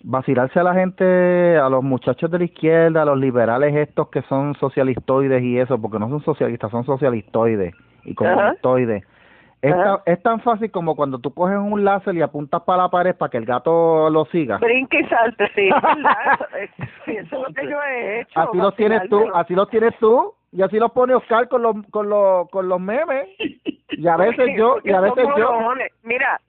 vacilarse a la gente, a los muchachos de la izquierda, a los liberales estos que son socialistoides y eso, porque no son socialistas, son socialistoides y comunistoides. Es, tan, es tan fácil como cuando tú coges un láser y apuntas para la pared para que el gato lo siga. Brinque y salte, sí. Eso, es- sí, eso es lo que yo he hecho. Así los tienes tú, así los tienes tú, y así los pone Oscar con los, con los, con los memes. Y a veces Porque- yo, porque y a veces yo. Mira,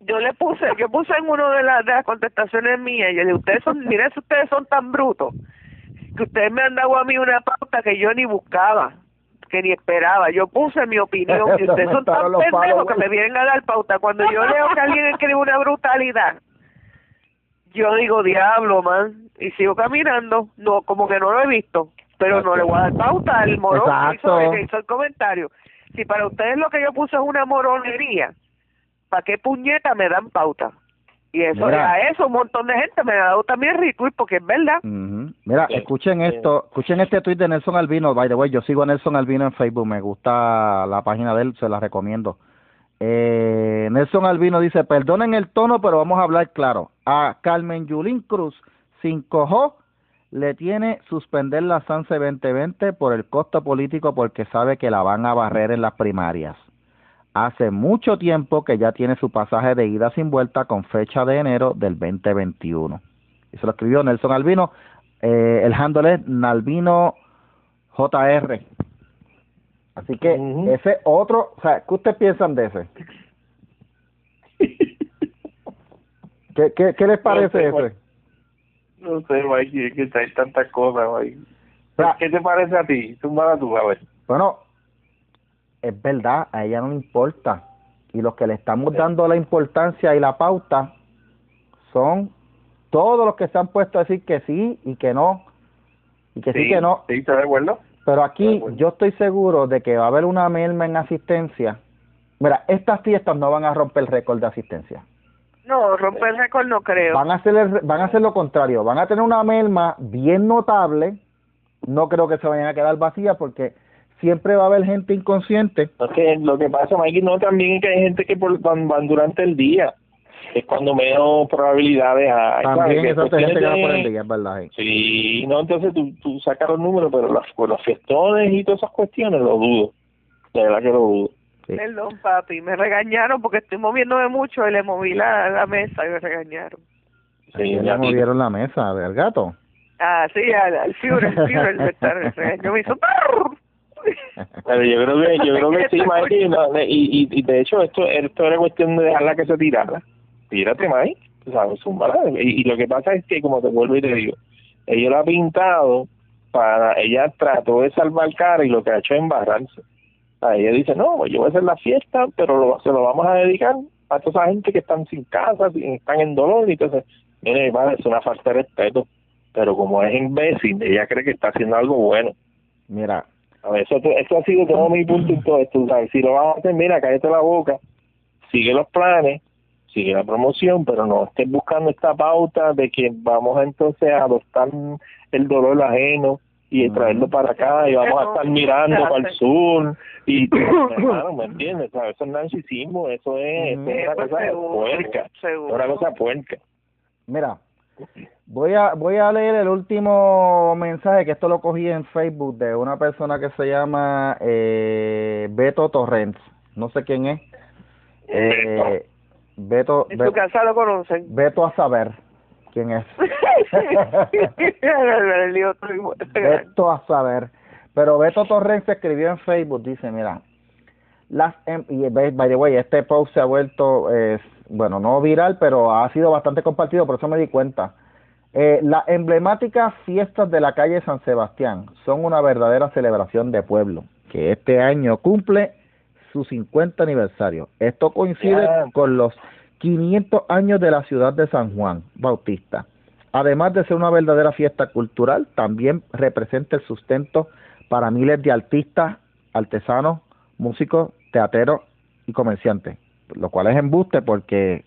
yo le puse, yo puse en uno de, las de las contestaciones mías, y yo le dije, ustedes son, miren si ustedes son tan brutos, que ustedes me han dado a mí una pauta que yo ni buscaba, que ni esperaba. Yo puse mi opinión, y ustedes son tan pendejos que me vienen a dar pauta. Cuando yo leo que alguien escribe una brutalidad, yo digo, diablo, man, y sigo caminando, no, como que no lo he visto, pero no le voy a dar pauta al morón que hizo, que hizo el comentario. Si para ustedes lo que yo puse es una moronería, ¿para qué puñeta me dan pauta? Y eso, Mira. a eso un montón de gente me ha dado también retweet porque es verdad. Mira, escuchen esto, escuchen este tweet de Nelson Albino, by the way, yo sigo a Nelson Albino en Facebook, me gusta la página de él, se la recomiendo. Eh, Nelson Albino dice, perdonen el tono, pero vamos a hablar claro. A Carmen Yulín Cruz se encojó le tiene suspender la SANSE 2020 por el costo político porque sabe que la van a barrer en las primarias. Hace mucho tiempo que ya tiene su pasaje de ida sin vuelta con fecha de enero del 2021. Eso lo escribió Nelson Albino. Eh, el handle es Nalvino JR. Así que ese otro, o sea, ¿qué ustedes piensan de ese? ¿Qué, qué, qué les parece ese? No sé, Mikey, es que hay tantas cosas, Mikey. ¿Qué te parece a ti? Tú a tu a ver. Bueno, es verdad, a ella no le importa. Y los que le estamos dando la importancia y la pauta son todos los que se han puesto a decir que sí y que no. Y que sí, que no. Sí, ¿estás de acuerdo? Pero aquí yo estoy seguro de que va a haber una merma en asistencia. Mira, estas fiestas no van a romper el récord de asistencia. No, romper el récord no creo. Van a hacer van a hacer lo contrario, van a tener una merma bien notable. No creo que se vayan a quedar vacías porque siempre va a haber gente inconsciente. Okay, lo que pasa, Mikey, no también que hay gente que van, van durante el día es cuando menos probabilidades hay. También esa gente que va por el día, es verdad. Sí, no, entonces tú, tú sacas los números, pero los, los fiestones y todas esas cuestiones lo dudo. De verdad que lo dudo. Perdón, papi, me regañaron porque estoy moviéndome mucho y le moví la, la mesa y me regañaron. Sí, le movieron la mesa del gato. Ah, sí, al, al Führer, el Führer me regañó, me hizo... Pero yo creo que, yo creo que sí, Mikey, y, y, de hecho esto, esto era cuestión de dejarla que se tirara. Tírate, Mike, sabes, Y, y lo que pasa es que, como te vuelvo y te digo, ella lo ha pintado para, ella trató de salvar cara y lo que ha hecho es embarrarse ella dice, no, pues yo voy a hacer la fiesta, pero se lo vamos a dedicar a toda esa gente que están sin casa, están en dolor, y entonces, mire, vale, es una falta de respeto, pero como es imbécil, ella cree que está haciendo algo bueno. Mira. A ver, eso, eso ha sido todo mi punto y todo esto, ¿sabes? Si lo vas a hacer, mira, cállate la boca, sigue los planes, sigue la promoción, pero no estés buscando esta pauta de que vamos entonces a adoptar el dolor ajeno, y traerlo para acá y vamos a estar mirando para el sur y hermano, ¿me entiendes? Eso es narcisismo, eso es, una cosa puerca, una cosa puerca. Mira, voy a voy a leer el último mensaje que esto lo cogí en Facebook de una persona que se llama eh, Beto Torrens, no sé quién es. Eh, Beto. En tu casa lo conocen. Beto a saber quién es. Beto a saber. Pero Beto Torrens escribió en Facebook, dice, mira, las em, y by the way, este post se ha vuelto, eh, bueno, no viral, pero ha sido bastante compartido, por eso me di cuenta. Eh, las emblemáticas fiestas de la calle San Sebastián son una verdadera celebración de pueblo, que este año cumple su 50 aniversario. Esto coincide con los 500 años de la ciudad de San Juan Bautista. Además de ser una verdadera fiesta cultural, también representa el sustento para miles de artistas, artesanos, músicos, teateros y comerciantes, lo cual es embuste porque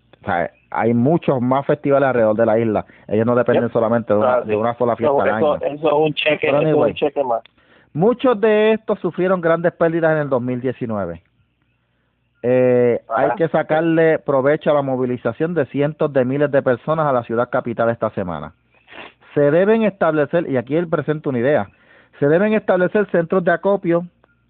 hay muchos más festivales alrededor de la isla. Ellos no dependen solamente de una, de una sola fiesta al año. Eso, es un cheque, un cheque más. Muchos de estos sufrieron grandes pérdidas en el 2019. Eh, hay que sacarle provecho a la movilización de cientos de miles de personas a la ciudad capital esta semana. Se deben establecer, y aquí él presenta una idea, se deben establecer centros de acopio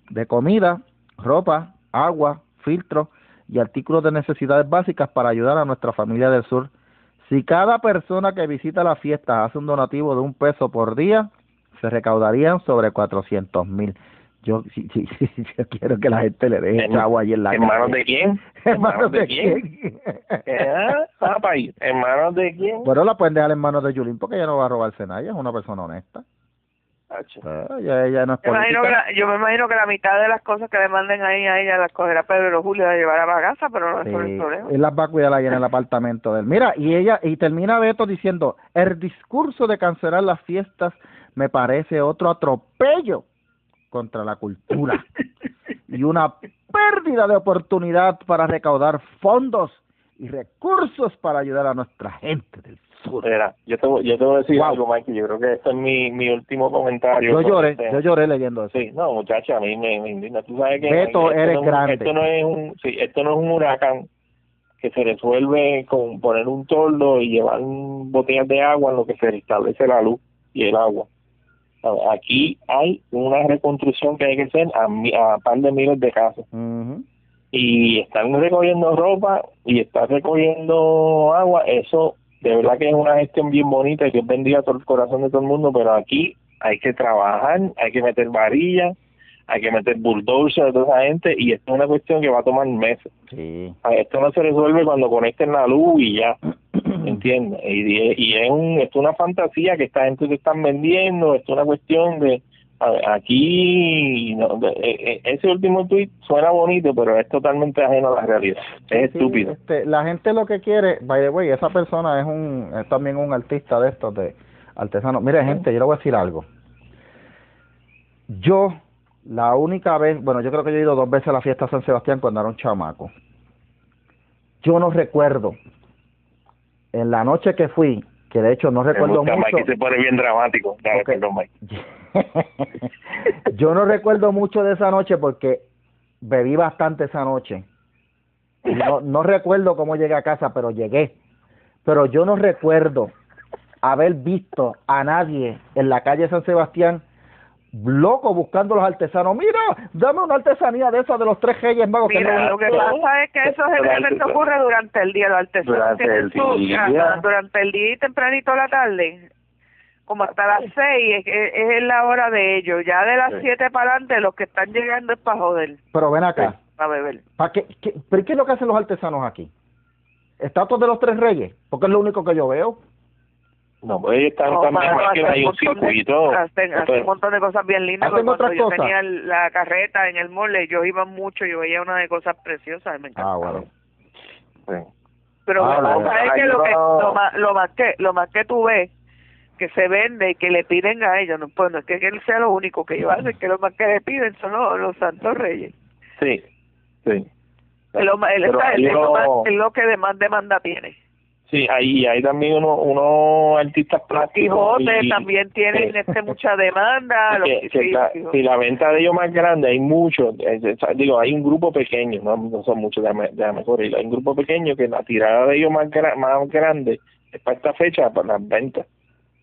de comida, ropa, agua, filtros y artículos de necesidades básicas para ayudar a nuestra familia del sur. Si cada persona que visita la fiesta hace un donativo de un peso por día, se recaudarían sobre 400 mil. Yo, sí, sí, yo quiero que la gente le deje chavo ahí en la ¿En manos de quién? ¿En manos de quién? ¿Eh? ¿En manos de quién? Bueno, la pueden dejar en manos de Julín porque ella no va a robarse nada, ella es una persona honesta. Ah, ella, ella no es yo, imagino que yo me imagino que la mitad de las cosas que le manden ahí a ella las cogerá Pedro Julio y la llevará a la casa, pero no es el problema. Él las va a cuidar ahí en el apartamento de él. Mira, y ella, y termina Beto diciendo, el discurso de cancelar las fiestas me parece otro atropello contra la cultura y una pérdida de oportunidad para recaudar fondos y recursos para ayudar a nuestra gente del sur. yo te, yo te voy a decir algo, Mike, yo creo que este es mi, mi último comentario. Yo lloré, este yo lloré leyendo eso. Sí, no, muchacha, a mí me, indigna. Tú sabes que esto, eres grande. esto no es un, sí, esto no es un huracán que se resuelve con poner un toldo y llevar botellas de agua en lo que se restablece la luz y el agua. Aquí hay una reconstrucción que hay que hacer a, a par de miles de casas. Y están recogiendo ropa y están recogiendo agua. Eso de verdad que es una gestión bien bonita y que bendiga todo el corazón de todo el mundo, pero aquí hay que trabajar, hay que meter varillas, hay que meter bulldozer de toda esa gente y esto es una cuestión que va a tomar meses. Esto no se resuelve cuando conecten la luz y ya, ¿entiendes? Y, y es, un, es una fantasía que esta gente se están vendiendo, es una cuestión de... aquí e, e, ese último tweet suena bonito pero es totalmente ajeno a la realidad. Es estúpido. este, la gente lo que quiere by the way esa persona es un es también un artista de estos de artesanos mire gente yo le voy a decir algo. Yo la única vez, bueno, yo creo que yo he ido dos veces a la fiesta de San Sebastián cuando era un chamaco. Yo no recuerdo, en la noche que fui, que de hecho no recuerdo mucho. Mike se pone bien dramático. yo no recuerdo mucho de esa noche porque bebí bastante esa noche. No, no recuerdo cómo llegué a casa, pero llegué. Pero yo no recuerdo haber visto a nadie en la calle San Sebastián loco buscando los artesanos. Mira, dame una artesanía de esa de los tres reyes magos. Mira, lo que pasa es que eso generalmente ocurre durante el día. Los artesanos durante el día. durante el día y tempranito a la tarde. Como hasta las seis es, es, la hora de ellos. Ya de las siete para adelante los que están llegando es para joder. Pero ven acá. Para beber. ¿Para qué, qué, ¿Pero qué es lo que hacen los artesanos aquí? ¿Estatuas de los tres reyes? Porque es lo único que yo veo. No, pues ellos están también que hay un circuito. Hacen, hacen un montón de cosas bien lindas. Cuando yo tenía la carreta en el mole, yo iba mucho, yo veía una de cosas preciosas, me encantaba. Ah, bueno. Sí. Pero ah, lo, es que lo, que, lo, más, lo más que lo más que tú ves que se vende y que le piden a ellos, no, pues no es que él sea lo único que ellos hacen, que lo más que le piden son los, los santos reyes. Sí, sí. Es lo, el, lo, lo que más demanda tiene. Sí, ahí hay también unos uno artistas plásticos. Quijote también tienen este mucha demanda. si la venta de ellos más grande, hay muchos, digo, hay un grupo pequeño, no, no son muchos, de mejor, hay un grupo pequeño que la tirada de ellos más, más grande es para esta fecha, para las ventas.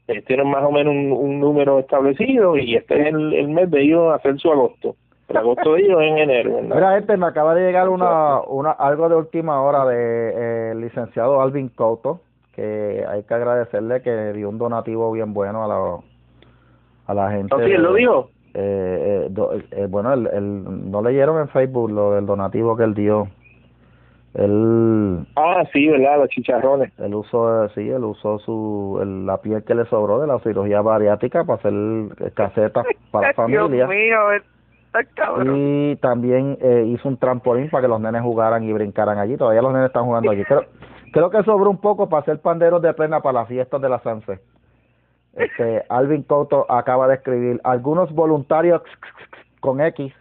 Ellos tienen más o menos un, un número establecido y este es el, el mes de ellos hacer su agosto el agosto de ellos en enero. Mira, este me acaba de llegar una, una algo de última hora de eh, licenciado Alvin Couto, que hay que agradecerle que dio un donativo bien bueno a la, a la gente. ¿Sí, él lo dijo? Eh, eh, eh bueno, el, el, no leyeron en Facebook lo del donativo que él dio. Él, ah, sí, ¿verdad? Los chicharrones. Él usó, sí, él usó su, la piel que le sobró de la cirugía bariátrica para hacer casetas para familia. Dios mío, y también eh, hizo un trampolín para que los nenes jugaran y brincaran allí. Todavía los nenes están jugando allí. Creo, que sobró un poco para hacer panderos de plena para las fiestas de la Sanse. Este, Alvin Couto acaba de escribir, algunos voluntarios con X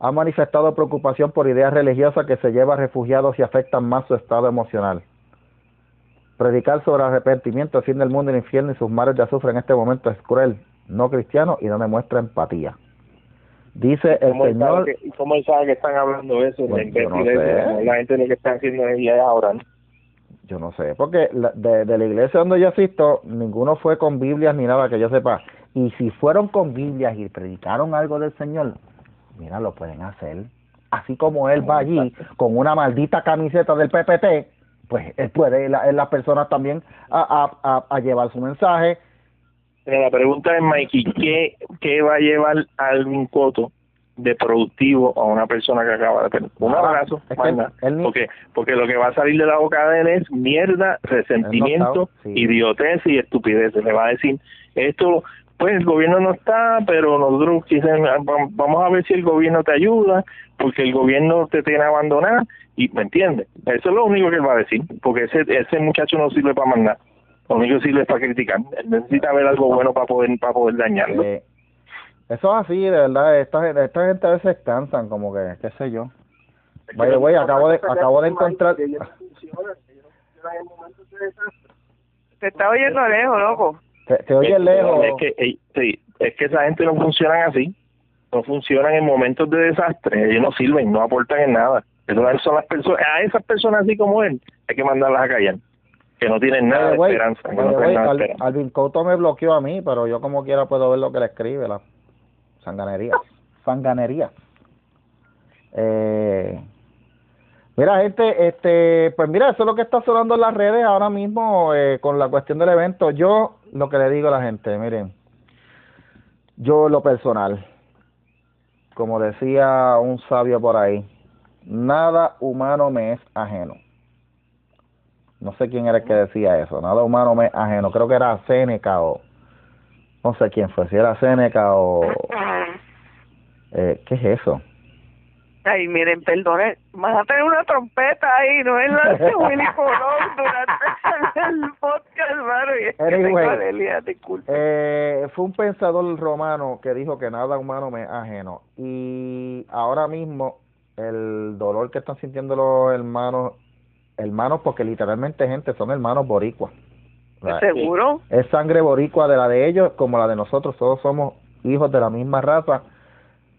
han manifestado preocupación por ideas religiosas que se llevan refugiados y afectan más su estado emocional. Predicar sobre arrepentimiento, el fin del mundo el infierno y sus mares de azufre en este momento es cruel, no cristiano y no demuestra empatía. Dice el Señor. ¿Cómo él sabe que están hablando eso? la gente lo que está haciendo es ya ahora. Yo no sé, porque de, de, la iglesia donde yo asisto, ninguno fue con Biblias ni nada que yo sepa. Y si fueron con Biblias y predicaron algo del Señor, mira, lo pueden hacer. Así como él va allí con una maldita camiseta del PPT, pues él puede ir las personas también a, a, a llevar su mensaje pero la pregunta es, Mikey, ¿qué, qué va a llevar algún coto de productivo a una persona que acaba de perder? Un abrazo, porque, porque lo que va a salir de la boca de él es mierda, resentimiento, idiotez y estupidez. Le va a decir, esto, pues el gobierno no está, pero nosotros vamos a ver si el gobierno te ayuda, porque el gobierno te tiene abandonado, y me entiendes. Eso es lo único que él va a decir, porque ese, ese muchacho no sirve para más único sirve para criticar. necesita ver algo bueno para poder para poder dañarlo. Eh, eso es así, de verdad. Esta, esta gente a veces cansan, como que, qué sé yo. Vaya, güey, acabo de, acabo de encontrar... Te está oyendo lejos, loco. Te, oye lejos. Es que, sí, es que esa gente no funciona así. No funcionan en momentos de desastre. Ellos no sirven, no aportan en nada. Esas son las personas, a esas personas así como él, hay que mandarlas a callar. Que no tienen nada de esperanza. Alvin Couto me bloqueó a mí, pero yo como quiera puedo ver lo que le escribe, la sanganería. sanganería. Eh, mira, gente, este, pues mira, eso es lo que está sonando en las redes ahora mismo eh, con la cuestión del evento. Yo lo que le digo a la gente, miren, yo lo personal, como decía un sabio por ahí, nada humano me es ajeno no sé quién era el que decía eso, nada humano me ajeno, creo que era Seneca o no sé quién fue, si era Seneca o eh, ¿qué es eso? Ay, miren, perdone, vas a tener una trompeta ahí, no es la de Willy Colón durante el podcast, hermano. Y eh, fue un pensador romano que dijo que nada humano me ajeno. Y ahora mismo el dolor que están sintiendo los hermanos hermanos, porque literalmente, gente, son hermanos boricuas. ¿Seguro? Es sangre boricua de la de ellos como la de nosotros, todos somos hijos de la misma raza.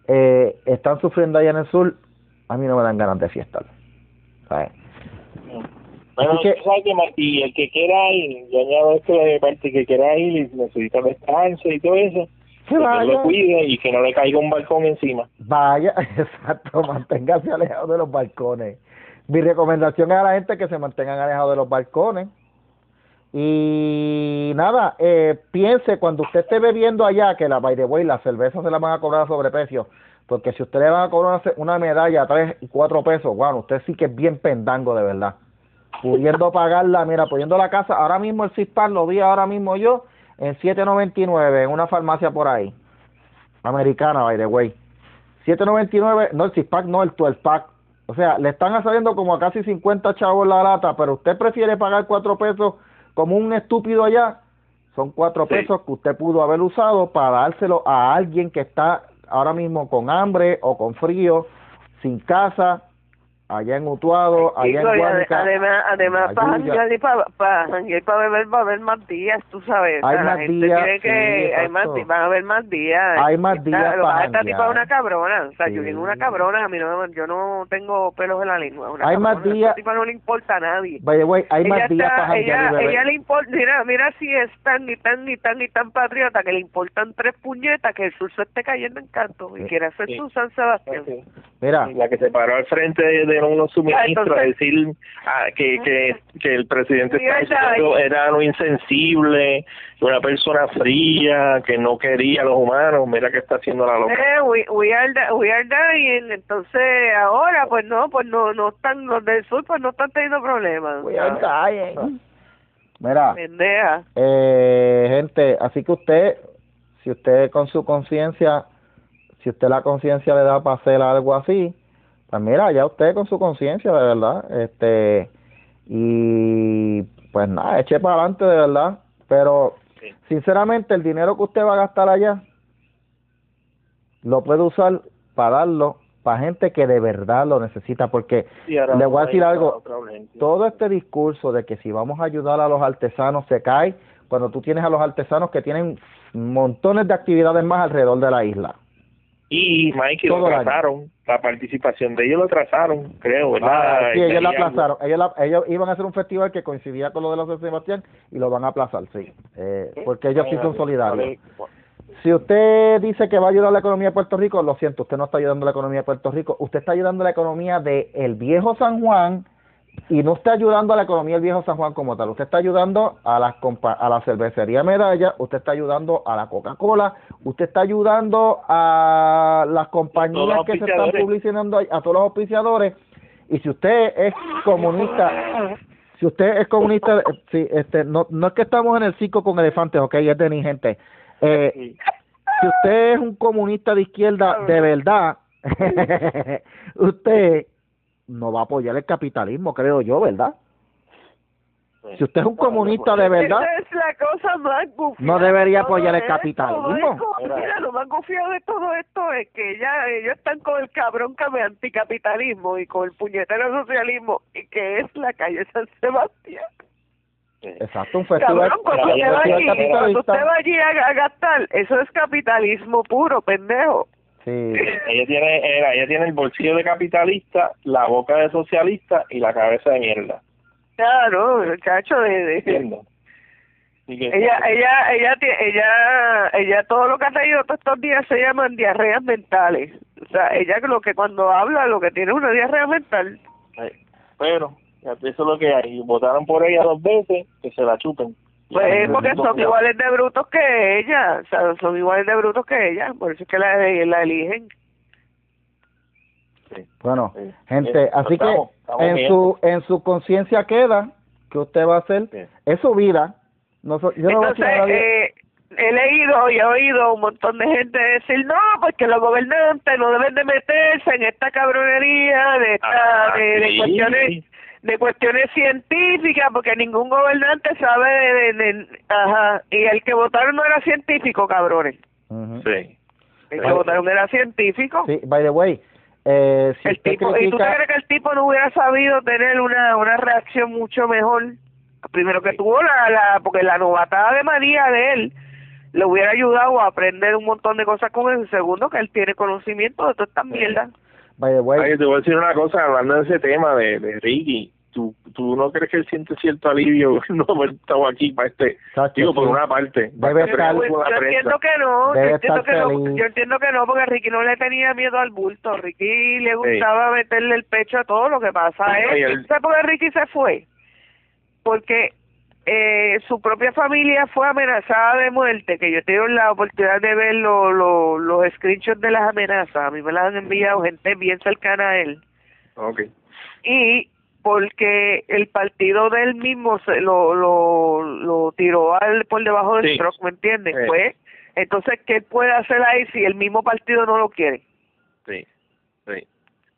Eh, están sufriendo allá en el sur, a mí no me dan ganas de fiestar. ¿sabes? Bueno, que, sabes que Martí, el que quiera ir, yo añado esto de parte que quiera ir y necesita descanso y todo eso, que lo cuide y que no le caiga un balcón encima. Vaya, exacto, manténgase alejado de los balcones. Mi recomendación es a la gente que se mantengan alejados de los balcones. Y nada, eh, piense cuando usted esté bebiendo allá que la by the way, las cervezas se la van a cobrar a sobreprecio. Porque si usted le va a cobrar una medalla a 3 y 4 pesos, bueno, usted sí que es bien pendango de verdad. Pudiendo pagarla, mira, pudiendo la casa, ahora mismo el CISPAN lo vi ahora mismo yo en 7.99 en una farmacia por ahí. Americana, by the way. 7.99, no el CISPAC, no el 12 pack, o sea, le están saliendo como a casi 50 chavos la lata, pero usted prefiere pagar cuatro pesos como un estúpido allá. Son cuatro pesos que usted pudo haber usado para dárselo a alguien que está ahora mismo con hambre o con frío, sin casa, allá en Utuado, allá en Guánica. Además, además para janguear y para, para, para beber va a haber más días, tú sabes. Hay más días. que, hay más, van a haber más días. Hay más días para Esta tipa una cabrona, o sea, yo tengo una cabrona, a mí no, yo no tengo pelos en la lengua. hay más días. Esta tipa no le importa a nadie. Vaya, güey, hay más días para ella, ella le importa, mira, mira si es tan ni tan ni tan ni tan patriota que le importan tres puñetas que el sur se esté cayendo en canto y quiere hacer su San Sebastián. Mira. La que se paró al frente de unos suministros, a decir ah, que, que, que el presidente era un insensible, una persona fría, que no quería a los humanos, mira que está haciendo la loca. Eh, we, we, are, we are dying, entonces ahora pues no, pues no, no están, los del sur pues no están teniendo problemas. We are dying. Mira, eh, gente, así que usted, si usted con su conciencia, si usted la conciencia le da para hacer algo así, pues mira, ya usted con su conciencia, de verdad, este, y pues nada, eche para adelante, de verdad, pero sinceramente el dinero que usted va a gastar allá, lo puede usar para darlo para gente que de verdad lo necesita, porque le voy a decir algo, todo este discurso de que si vamos a ayudar a los artesanos se cae cuando tú tienes a los artesanos que tienen montones de actividades más alrededor de la isla. Y Mike lo trazaron, la participación de ellos lo trazaron, creo, ¿verdad? Ah, sí, ellos la aplazaron. Ellos, ellos iban a hacer un festival que coincidía con lo de la San Sebastián y lo van a aplazar, sí. Eh, porque ellos sí son solidarios. Si usted dice que va a ayudar a la economía de Puerto Rico, lo siento, usted no está ayudando a la economía de Puerto Rico, usted está ayudando a la economía de el viejo San Juan y no está ayudando a la economía del viejo San Juan como tal, usted está ayudando a la, a la cervecería Medalla, usted está ayudando a la Coca-Cola, usted está ayudando a las compañías que se están publicitando, a todos los auspiciadores, y si usted es comunista, si usted es comunista, si, este, no, no es que estamos en el circo con elefantes, ok, es de gente. Eh, si usted es un comunista de izquierda de verdad, usted no va a apoyar el capitalismo, creo yo, ¿verdad? Si usted es un comunista de verdad, es la cosa más no debería apoyar el capitalismo. mira, lo más gufiado de todo esto es que ya ellos están con el cabrón anticapitalismo y con el puñetero socialismo y que es la calle San Sebastián. Exacto, un festival, cabrón, cuando, usted va, allí, cuando usted va allí a gastar, eso es capitalismo puro, pendejo. Sí. Ella tiene, ella tiene el bolsillo de capitalista, la boca de socialista y la cabeza de mierda. Claro, muchacho de, de entiendo. Y que- ella ella ella ella ella todo lo que ha tenido todos estos días se llaman diarreas mentales. O sea, ella lo que cuando habla lo que tiene es una diarrea mental. Pero, ya, eso es lo que hay. Votaron por ella dos veces, que se la chupen. Pues porque son iguales de brutos que ella, o sea, son iguales de brutos que ella, por eso es que la, la eligen. Sí. Bueno, Sí. gente, Eh, así que estamos- estamos en bien. su en su conciencia queda que usted va a hacer Sí. es su vida. No, yo no voy a Entonces, eh, he leído y he oído un montón de gente decir, no, pues que los gobernantes no deben de meterse en esta cabronería de, esta, Ah, de, de sí. cuestiones de cuestiones científicas, porque ningún gobernante sabe de, de- de- ajá, y el que votaron no era científico, cabrones. Ujú. Sí. El que votaron era científico. Sí, by the way, eh, si el tipo, ¿Y tú te crees que el tipo no hubiera sabido tener una, una reacción mucho mejor? Primero que tuvo la, la, porque la novatada de María de él le hubiera ayudado a aprender un montón de cosas con él. Segundo, que él tiene conocimiento de toda esta mierda. By the way, Oye, te voy a decir una cosa, hablando de ese tema de, de Ricky. ¿Tú, ¿Tú no crees que él siente cierto alivio no haber estado aquí para este? Chacho, Digo, por sí. una parte. Debe para estar- Yo, prensa. entiendo que no, Debe yo entiendo que no, yo entiendo que no, porque Ricky no le tenía miedo al bulto. Ricky le gustaba meterle el pecho a todo. Lo que pasa ¿sabes por qué Ricky se fue? Porque eh, su propia familia fue amenazada de muerte, que yo he tenido la oportunidad de ver lo- lo- los screenshots de las amenazas. A mí me las han enviado gente bien cercana a él. Ok. y porque el partido de él mismo se lo lo, lo tiró al por debajo del Sí. truck, ¿me entiendes? Pues, entonces, ¿qué puede hacer ahí si el mismo partido no lo quiere? Sí, sí.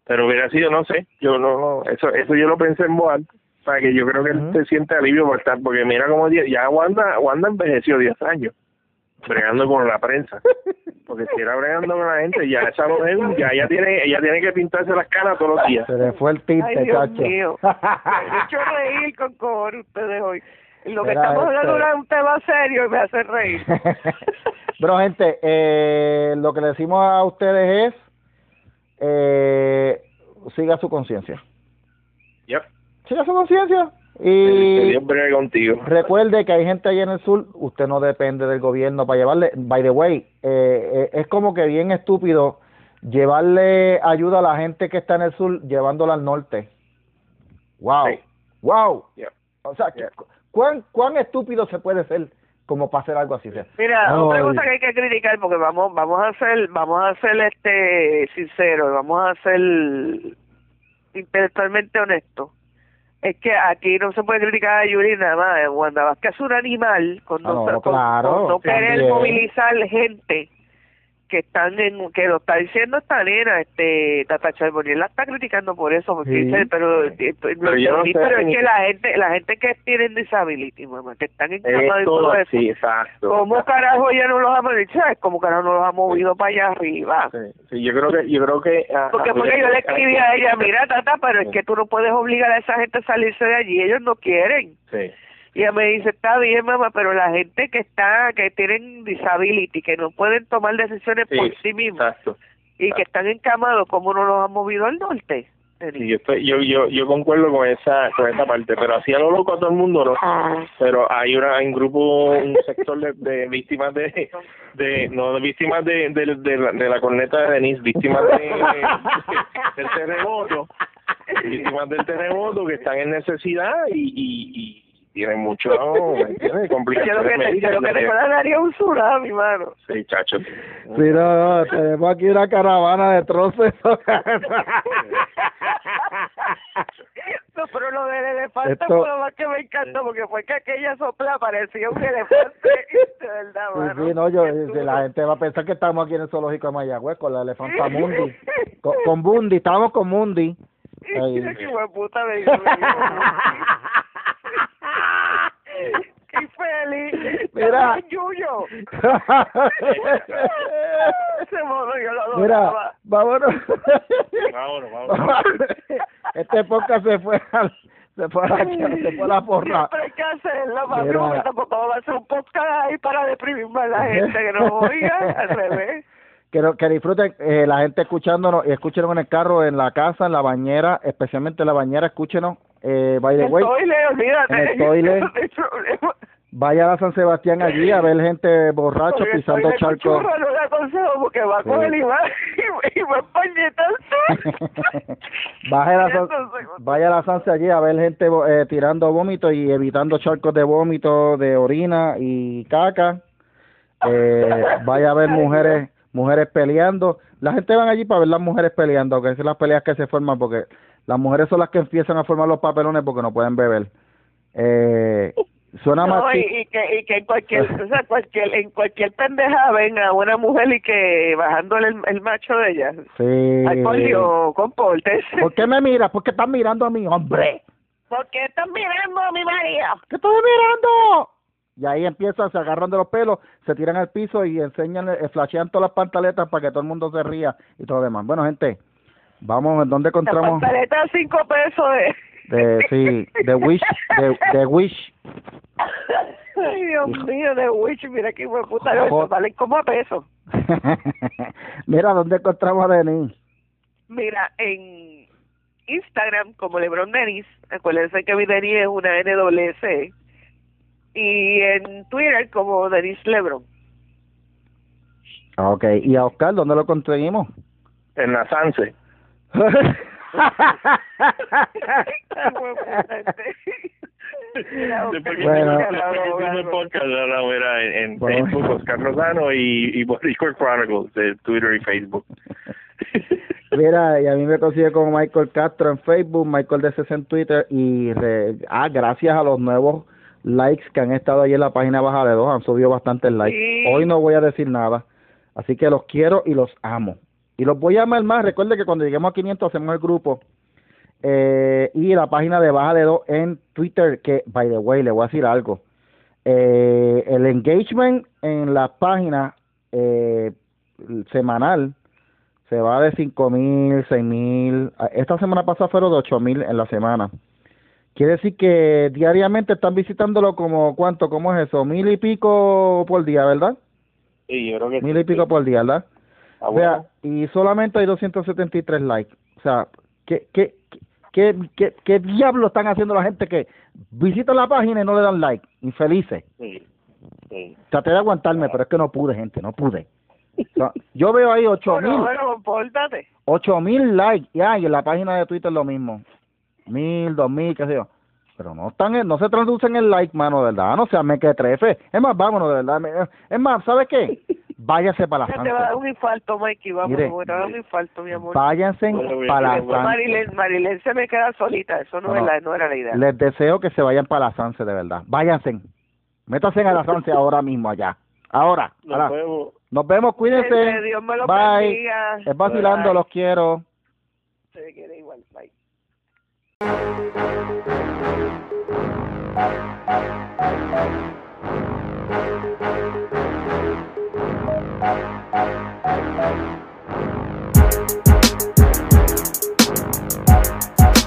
Pero hubiera sido, no sé, yo no, no, eso eso yo lo pensé en voz alta, para que yo creo que él Ujú. se siente alivio por estar, porque mira como ya Wanda, Wanda envejeció 10 años, bregando con la prensa, porque si era bregando con la gente, ya esa mujer, ya ella tiene, ella tiene que pintarse las caras todos los días. se le fue el tinte, Ay, Dios chacho. mío. Me he hecho reír con cojones ustedes hoy. Lo que estamos este- hablando es un tema serio y me hace reír. Bueno, gente, eh, lo que le decimos a ustedes es, eh, siga su conciencia. Yep. Siga su conciencia. Y Dios bregue contigo. recuerde que hay gente allá en el sur, usted no depende del gobierno para llevarle. By the way, eh, eh, es como que bien estúpido llevarle ayuda a la gente que está en el sur llevándola al norte. Wow, Sí. wow. O sea, Yeah. ¿cuán, ¿cuán estúpido se puede ser como para hacer algo así? Mira, otra Ay. cosa que hay que criticar porque vamos vamos a ser vamos a ser este sinceros, vamos a ser intelectualmente honestos. Es que aquí no se puede criticar a Yuri nada más. Wanda Vázquez es un animal con Ah, no, no, con- claro, con no querer movilizar gente que están en que lo está diciendo esta nena este Tata Charbonnier la está criticando por eso porque Sí. dice pero eh, Pero yo no sé, pero es que la gente la gente que tienen disability mamá que están en cama Es todo eso así, exacto. ¿Cómo carajo ella no los ha movido? ¿Cómo carajo no los ha movido para allá arriba? Sí, sí, yo creo que, yo creo que... ah, Porque, ah, porque yo le escribí a ella, mira, tata, pero es que tú no puedes obligar a esa gente a salirse de allí, ellos no quieren. Sí. Y ella me dice, está bien, mamá, pero la gente que está, que tienen disability, que no pueden tomar decisiones Sí, por sí mismos Exacto. y que están encamados, ¿cómo no los han movido al norte? Sí, yo, estoy, yo, yo, yo concuerdo con esa, con esa parte, pero así a lo loco a todo el mundo no. Pero hay una, hay un grupo, un sector de, de víctimas de, de, no de víctimas de, de, de, la, de la corneta de Denise, víctimas de, del terremoto, víctimas del terremoto que están en necesidad y, y, y tienen mucho, ¿me entiendes? Lo Complicaciones que lo que te daría un tsunami, mano. Sí, chacho. Sí, no, no, tenemos aquí una caravana de troces. No, pero lo del elefante Esto- fue lo más que me encantó, porque fue que aquella sopla parecía un elefante, de verdad, Sí, mano. sí, no, yo, si la gente va a pensar que estamos aquí en el zoológico de Mayagüez con la elefanta Mundi. Con, con Bundi, estábamos con Mundi. Ay. Qué hueputa me dio, me dio. ¡Qué feliz! Mira. ¡Qué Yuyo! Ese mono yo lo Mira, adoraba. vámonos. Vámonos, vámonos. Este podcast se fue al, se fue a la, se fue a la porra. Siempre hay que hacerlo, papi, Mira. porque tampoco va a ser un podcast ahí para deprimir más a la gente que no oiga, al revés. Que, disfruten eh, la gente escuchándonos y escúchenos en el carro, en la casa, en la bañera, especialmente en la bañera, escúchenos eh, by the El toile, olvídate. en el toile. Vaya a San Sebastián allí a ver gente borracha Porque pisando charcos. no le aconsejo porque va a Sí. coger y va, y va a empañetarse. Vaya a la, San- Entonces, vaya a la Sanse allí a ver gente eh, tirando vómito y evitando charcos de vómito, de orina y caca. Eh, vaya a ver mujeres mujeres peleando. La gente van allí para ver las mujeres peleando, que son las peleas que se forman porque las mujeres son las que empiezan a formar los papelones porque no pueden beber. Eh, suena No, más y, y que, y que en cualquier, o sea, cualquier, en cualquier pendeja venga una mujer y que bajándole el, el macho de ella. Sí. Ay, por Dios, compórtese. ¿Por qué me miras? ¿Por qué estás mirando a mi hombre? ¿Por qué están mirando a mi marido? ¿Qué estoy mirando? Y ahí empiezan, se agarran de los pelos, se tiran al piso y enseñan, eh, flashean todas las pantaletas para que todo el mundo se ría y todo lo demás. Bueno, gente, vamos, ¿en dónde encontramos? pantaleta a cinco pesos de... De, sí, de Wish, de, de Wish. Ay, Dios mío, de Wish, mira que hijo de puta, Joder. valen como a peso. Mira, ¿dónde encontramos a Denis? Mira, en Instagram, como Lebron Denis, acuérdense que mi Denis es una NWC, y en Twitter como Denis Lebron. Ok, ¿y a Oscar dónde lo conseguimos? En la Sanse. Después que Bueno. hicimos podcast, era en, en Bueno. Facebook, Oscar Rosano y, y Chronicles, de Twitter y Facebook. Mira, y a mí me consigue como Michael Castro en Facebook, Michael DC en Twitter y re- ah, gracias a los nuevos likes que han estado ahí en la página baja de dos, han subido bastantes likes. Sí. Hoy no voy a decir nada, así que los quiero y los amo. Y los voy a amar más, recuerde que cuando lleguemos a 500 hacemos el grupo eh, y la página de baja de dos en Twitter, que, by the way, le voy a decir algo. Eh, el engagement en la página eh, semanal se va de cinco mil, seis mil. Esta semana pasada fueron de ocho mil en la semana. Quiere decir que diariamente están visitándolo como, ¿cuánto? ¿Cómo es eso? Mil y pico por día, ¿verdad? Sí, yo creo que Mil y pico por día, ¿verdad? Ah, bueno. y solamente hay 273 likes. O sea, ¿qué, qué, qué, qué, qué diablo están haciendo la gente que visita la página y no le dan like? Infelices. Sí, sí. Traté de aguantarme, pero es que no pude, gente, no pude. O sea, yo veo ahí ocho Bueno, mil. bueno, compórtate. ocho mil likes ya y en la página de Twitter lo mismo mil dos mil qué sé yo pero no están en- no se traducen en like mano de verdad no sea me que trefe es más vámonos de verdad es más ¿sabe qué? Váyase para la Ya te va a dar santa un infarto, Mikey, vamos, Mire. te va a dar un infarto, mi amor. váyanse Bueno, para la santa Marilén, Marilén se me queda solita, eso no, No, es la, no era la idea. les deseo que se vayan para la Sanse de verdad váyanse métanse a la Sanse ahora mismo allá ahora Nos ahora. vemos. nos vemos cuídense Gente, Dios me lo bye bendiga. es vacilando Bye. los quiero Se quiere igual, bye. Thank you.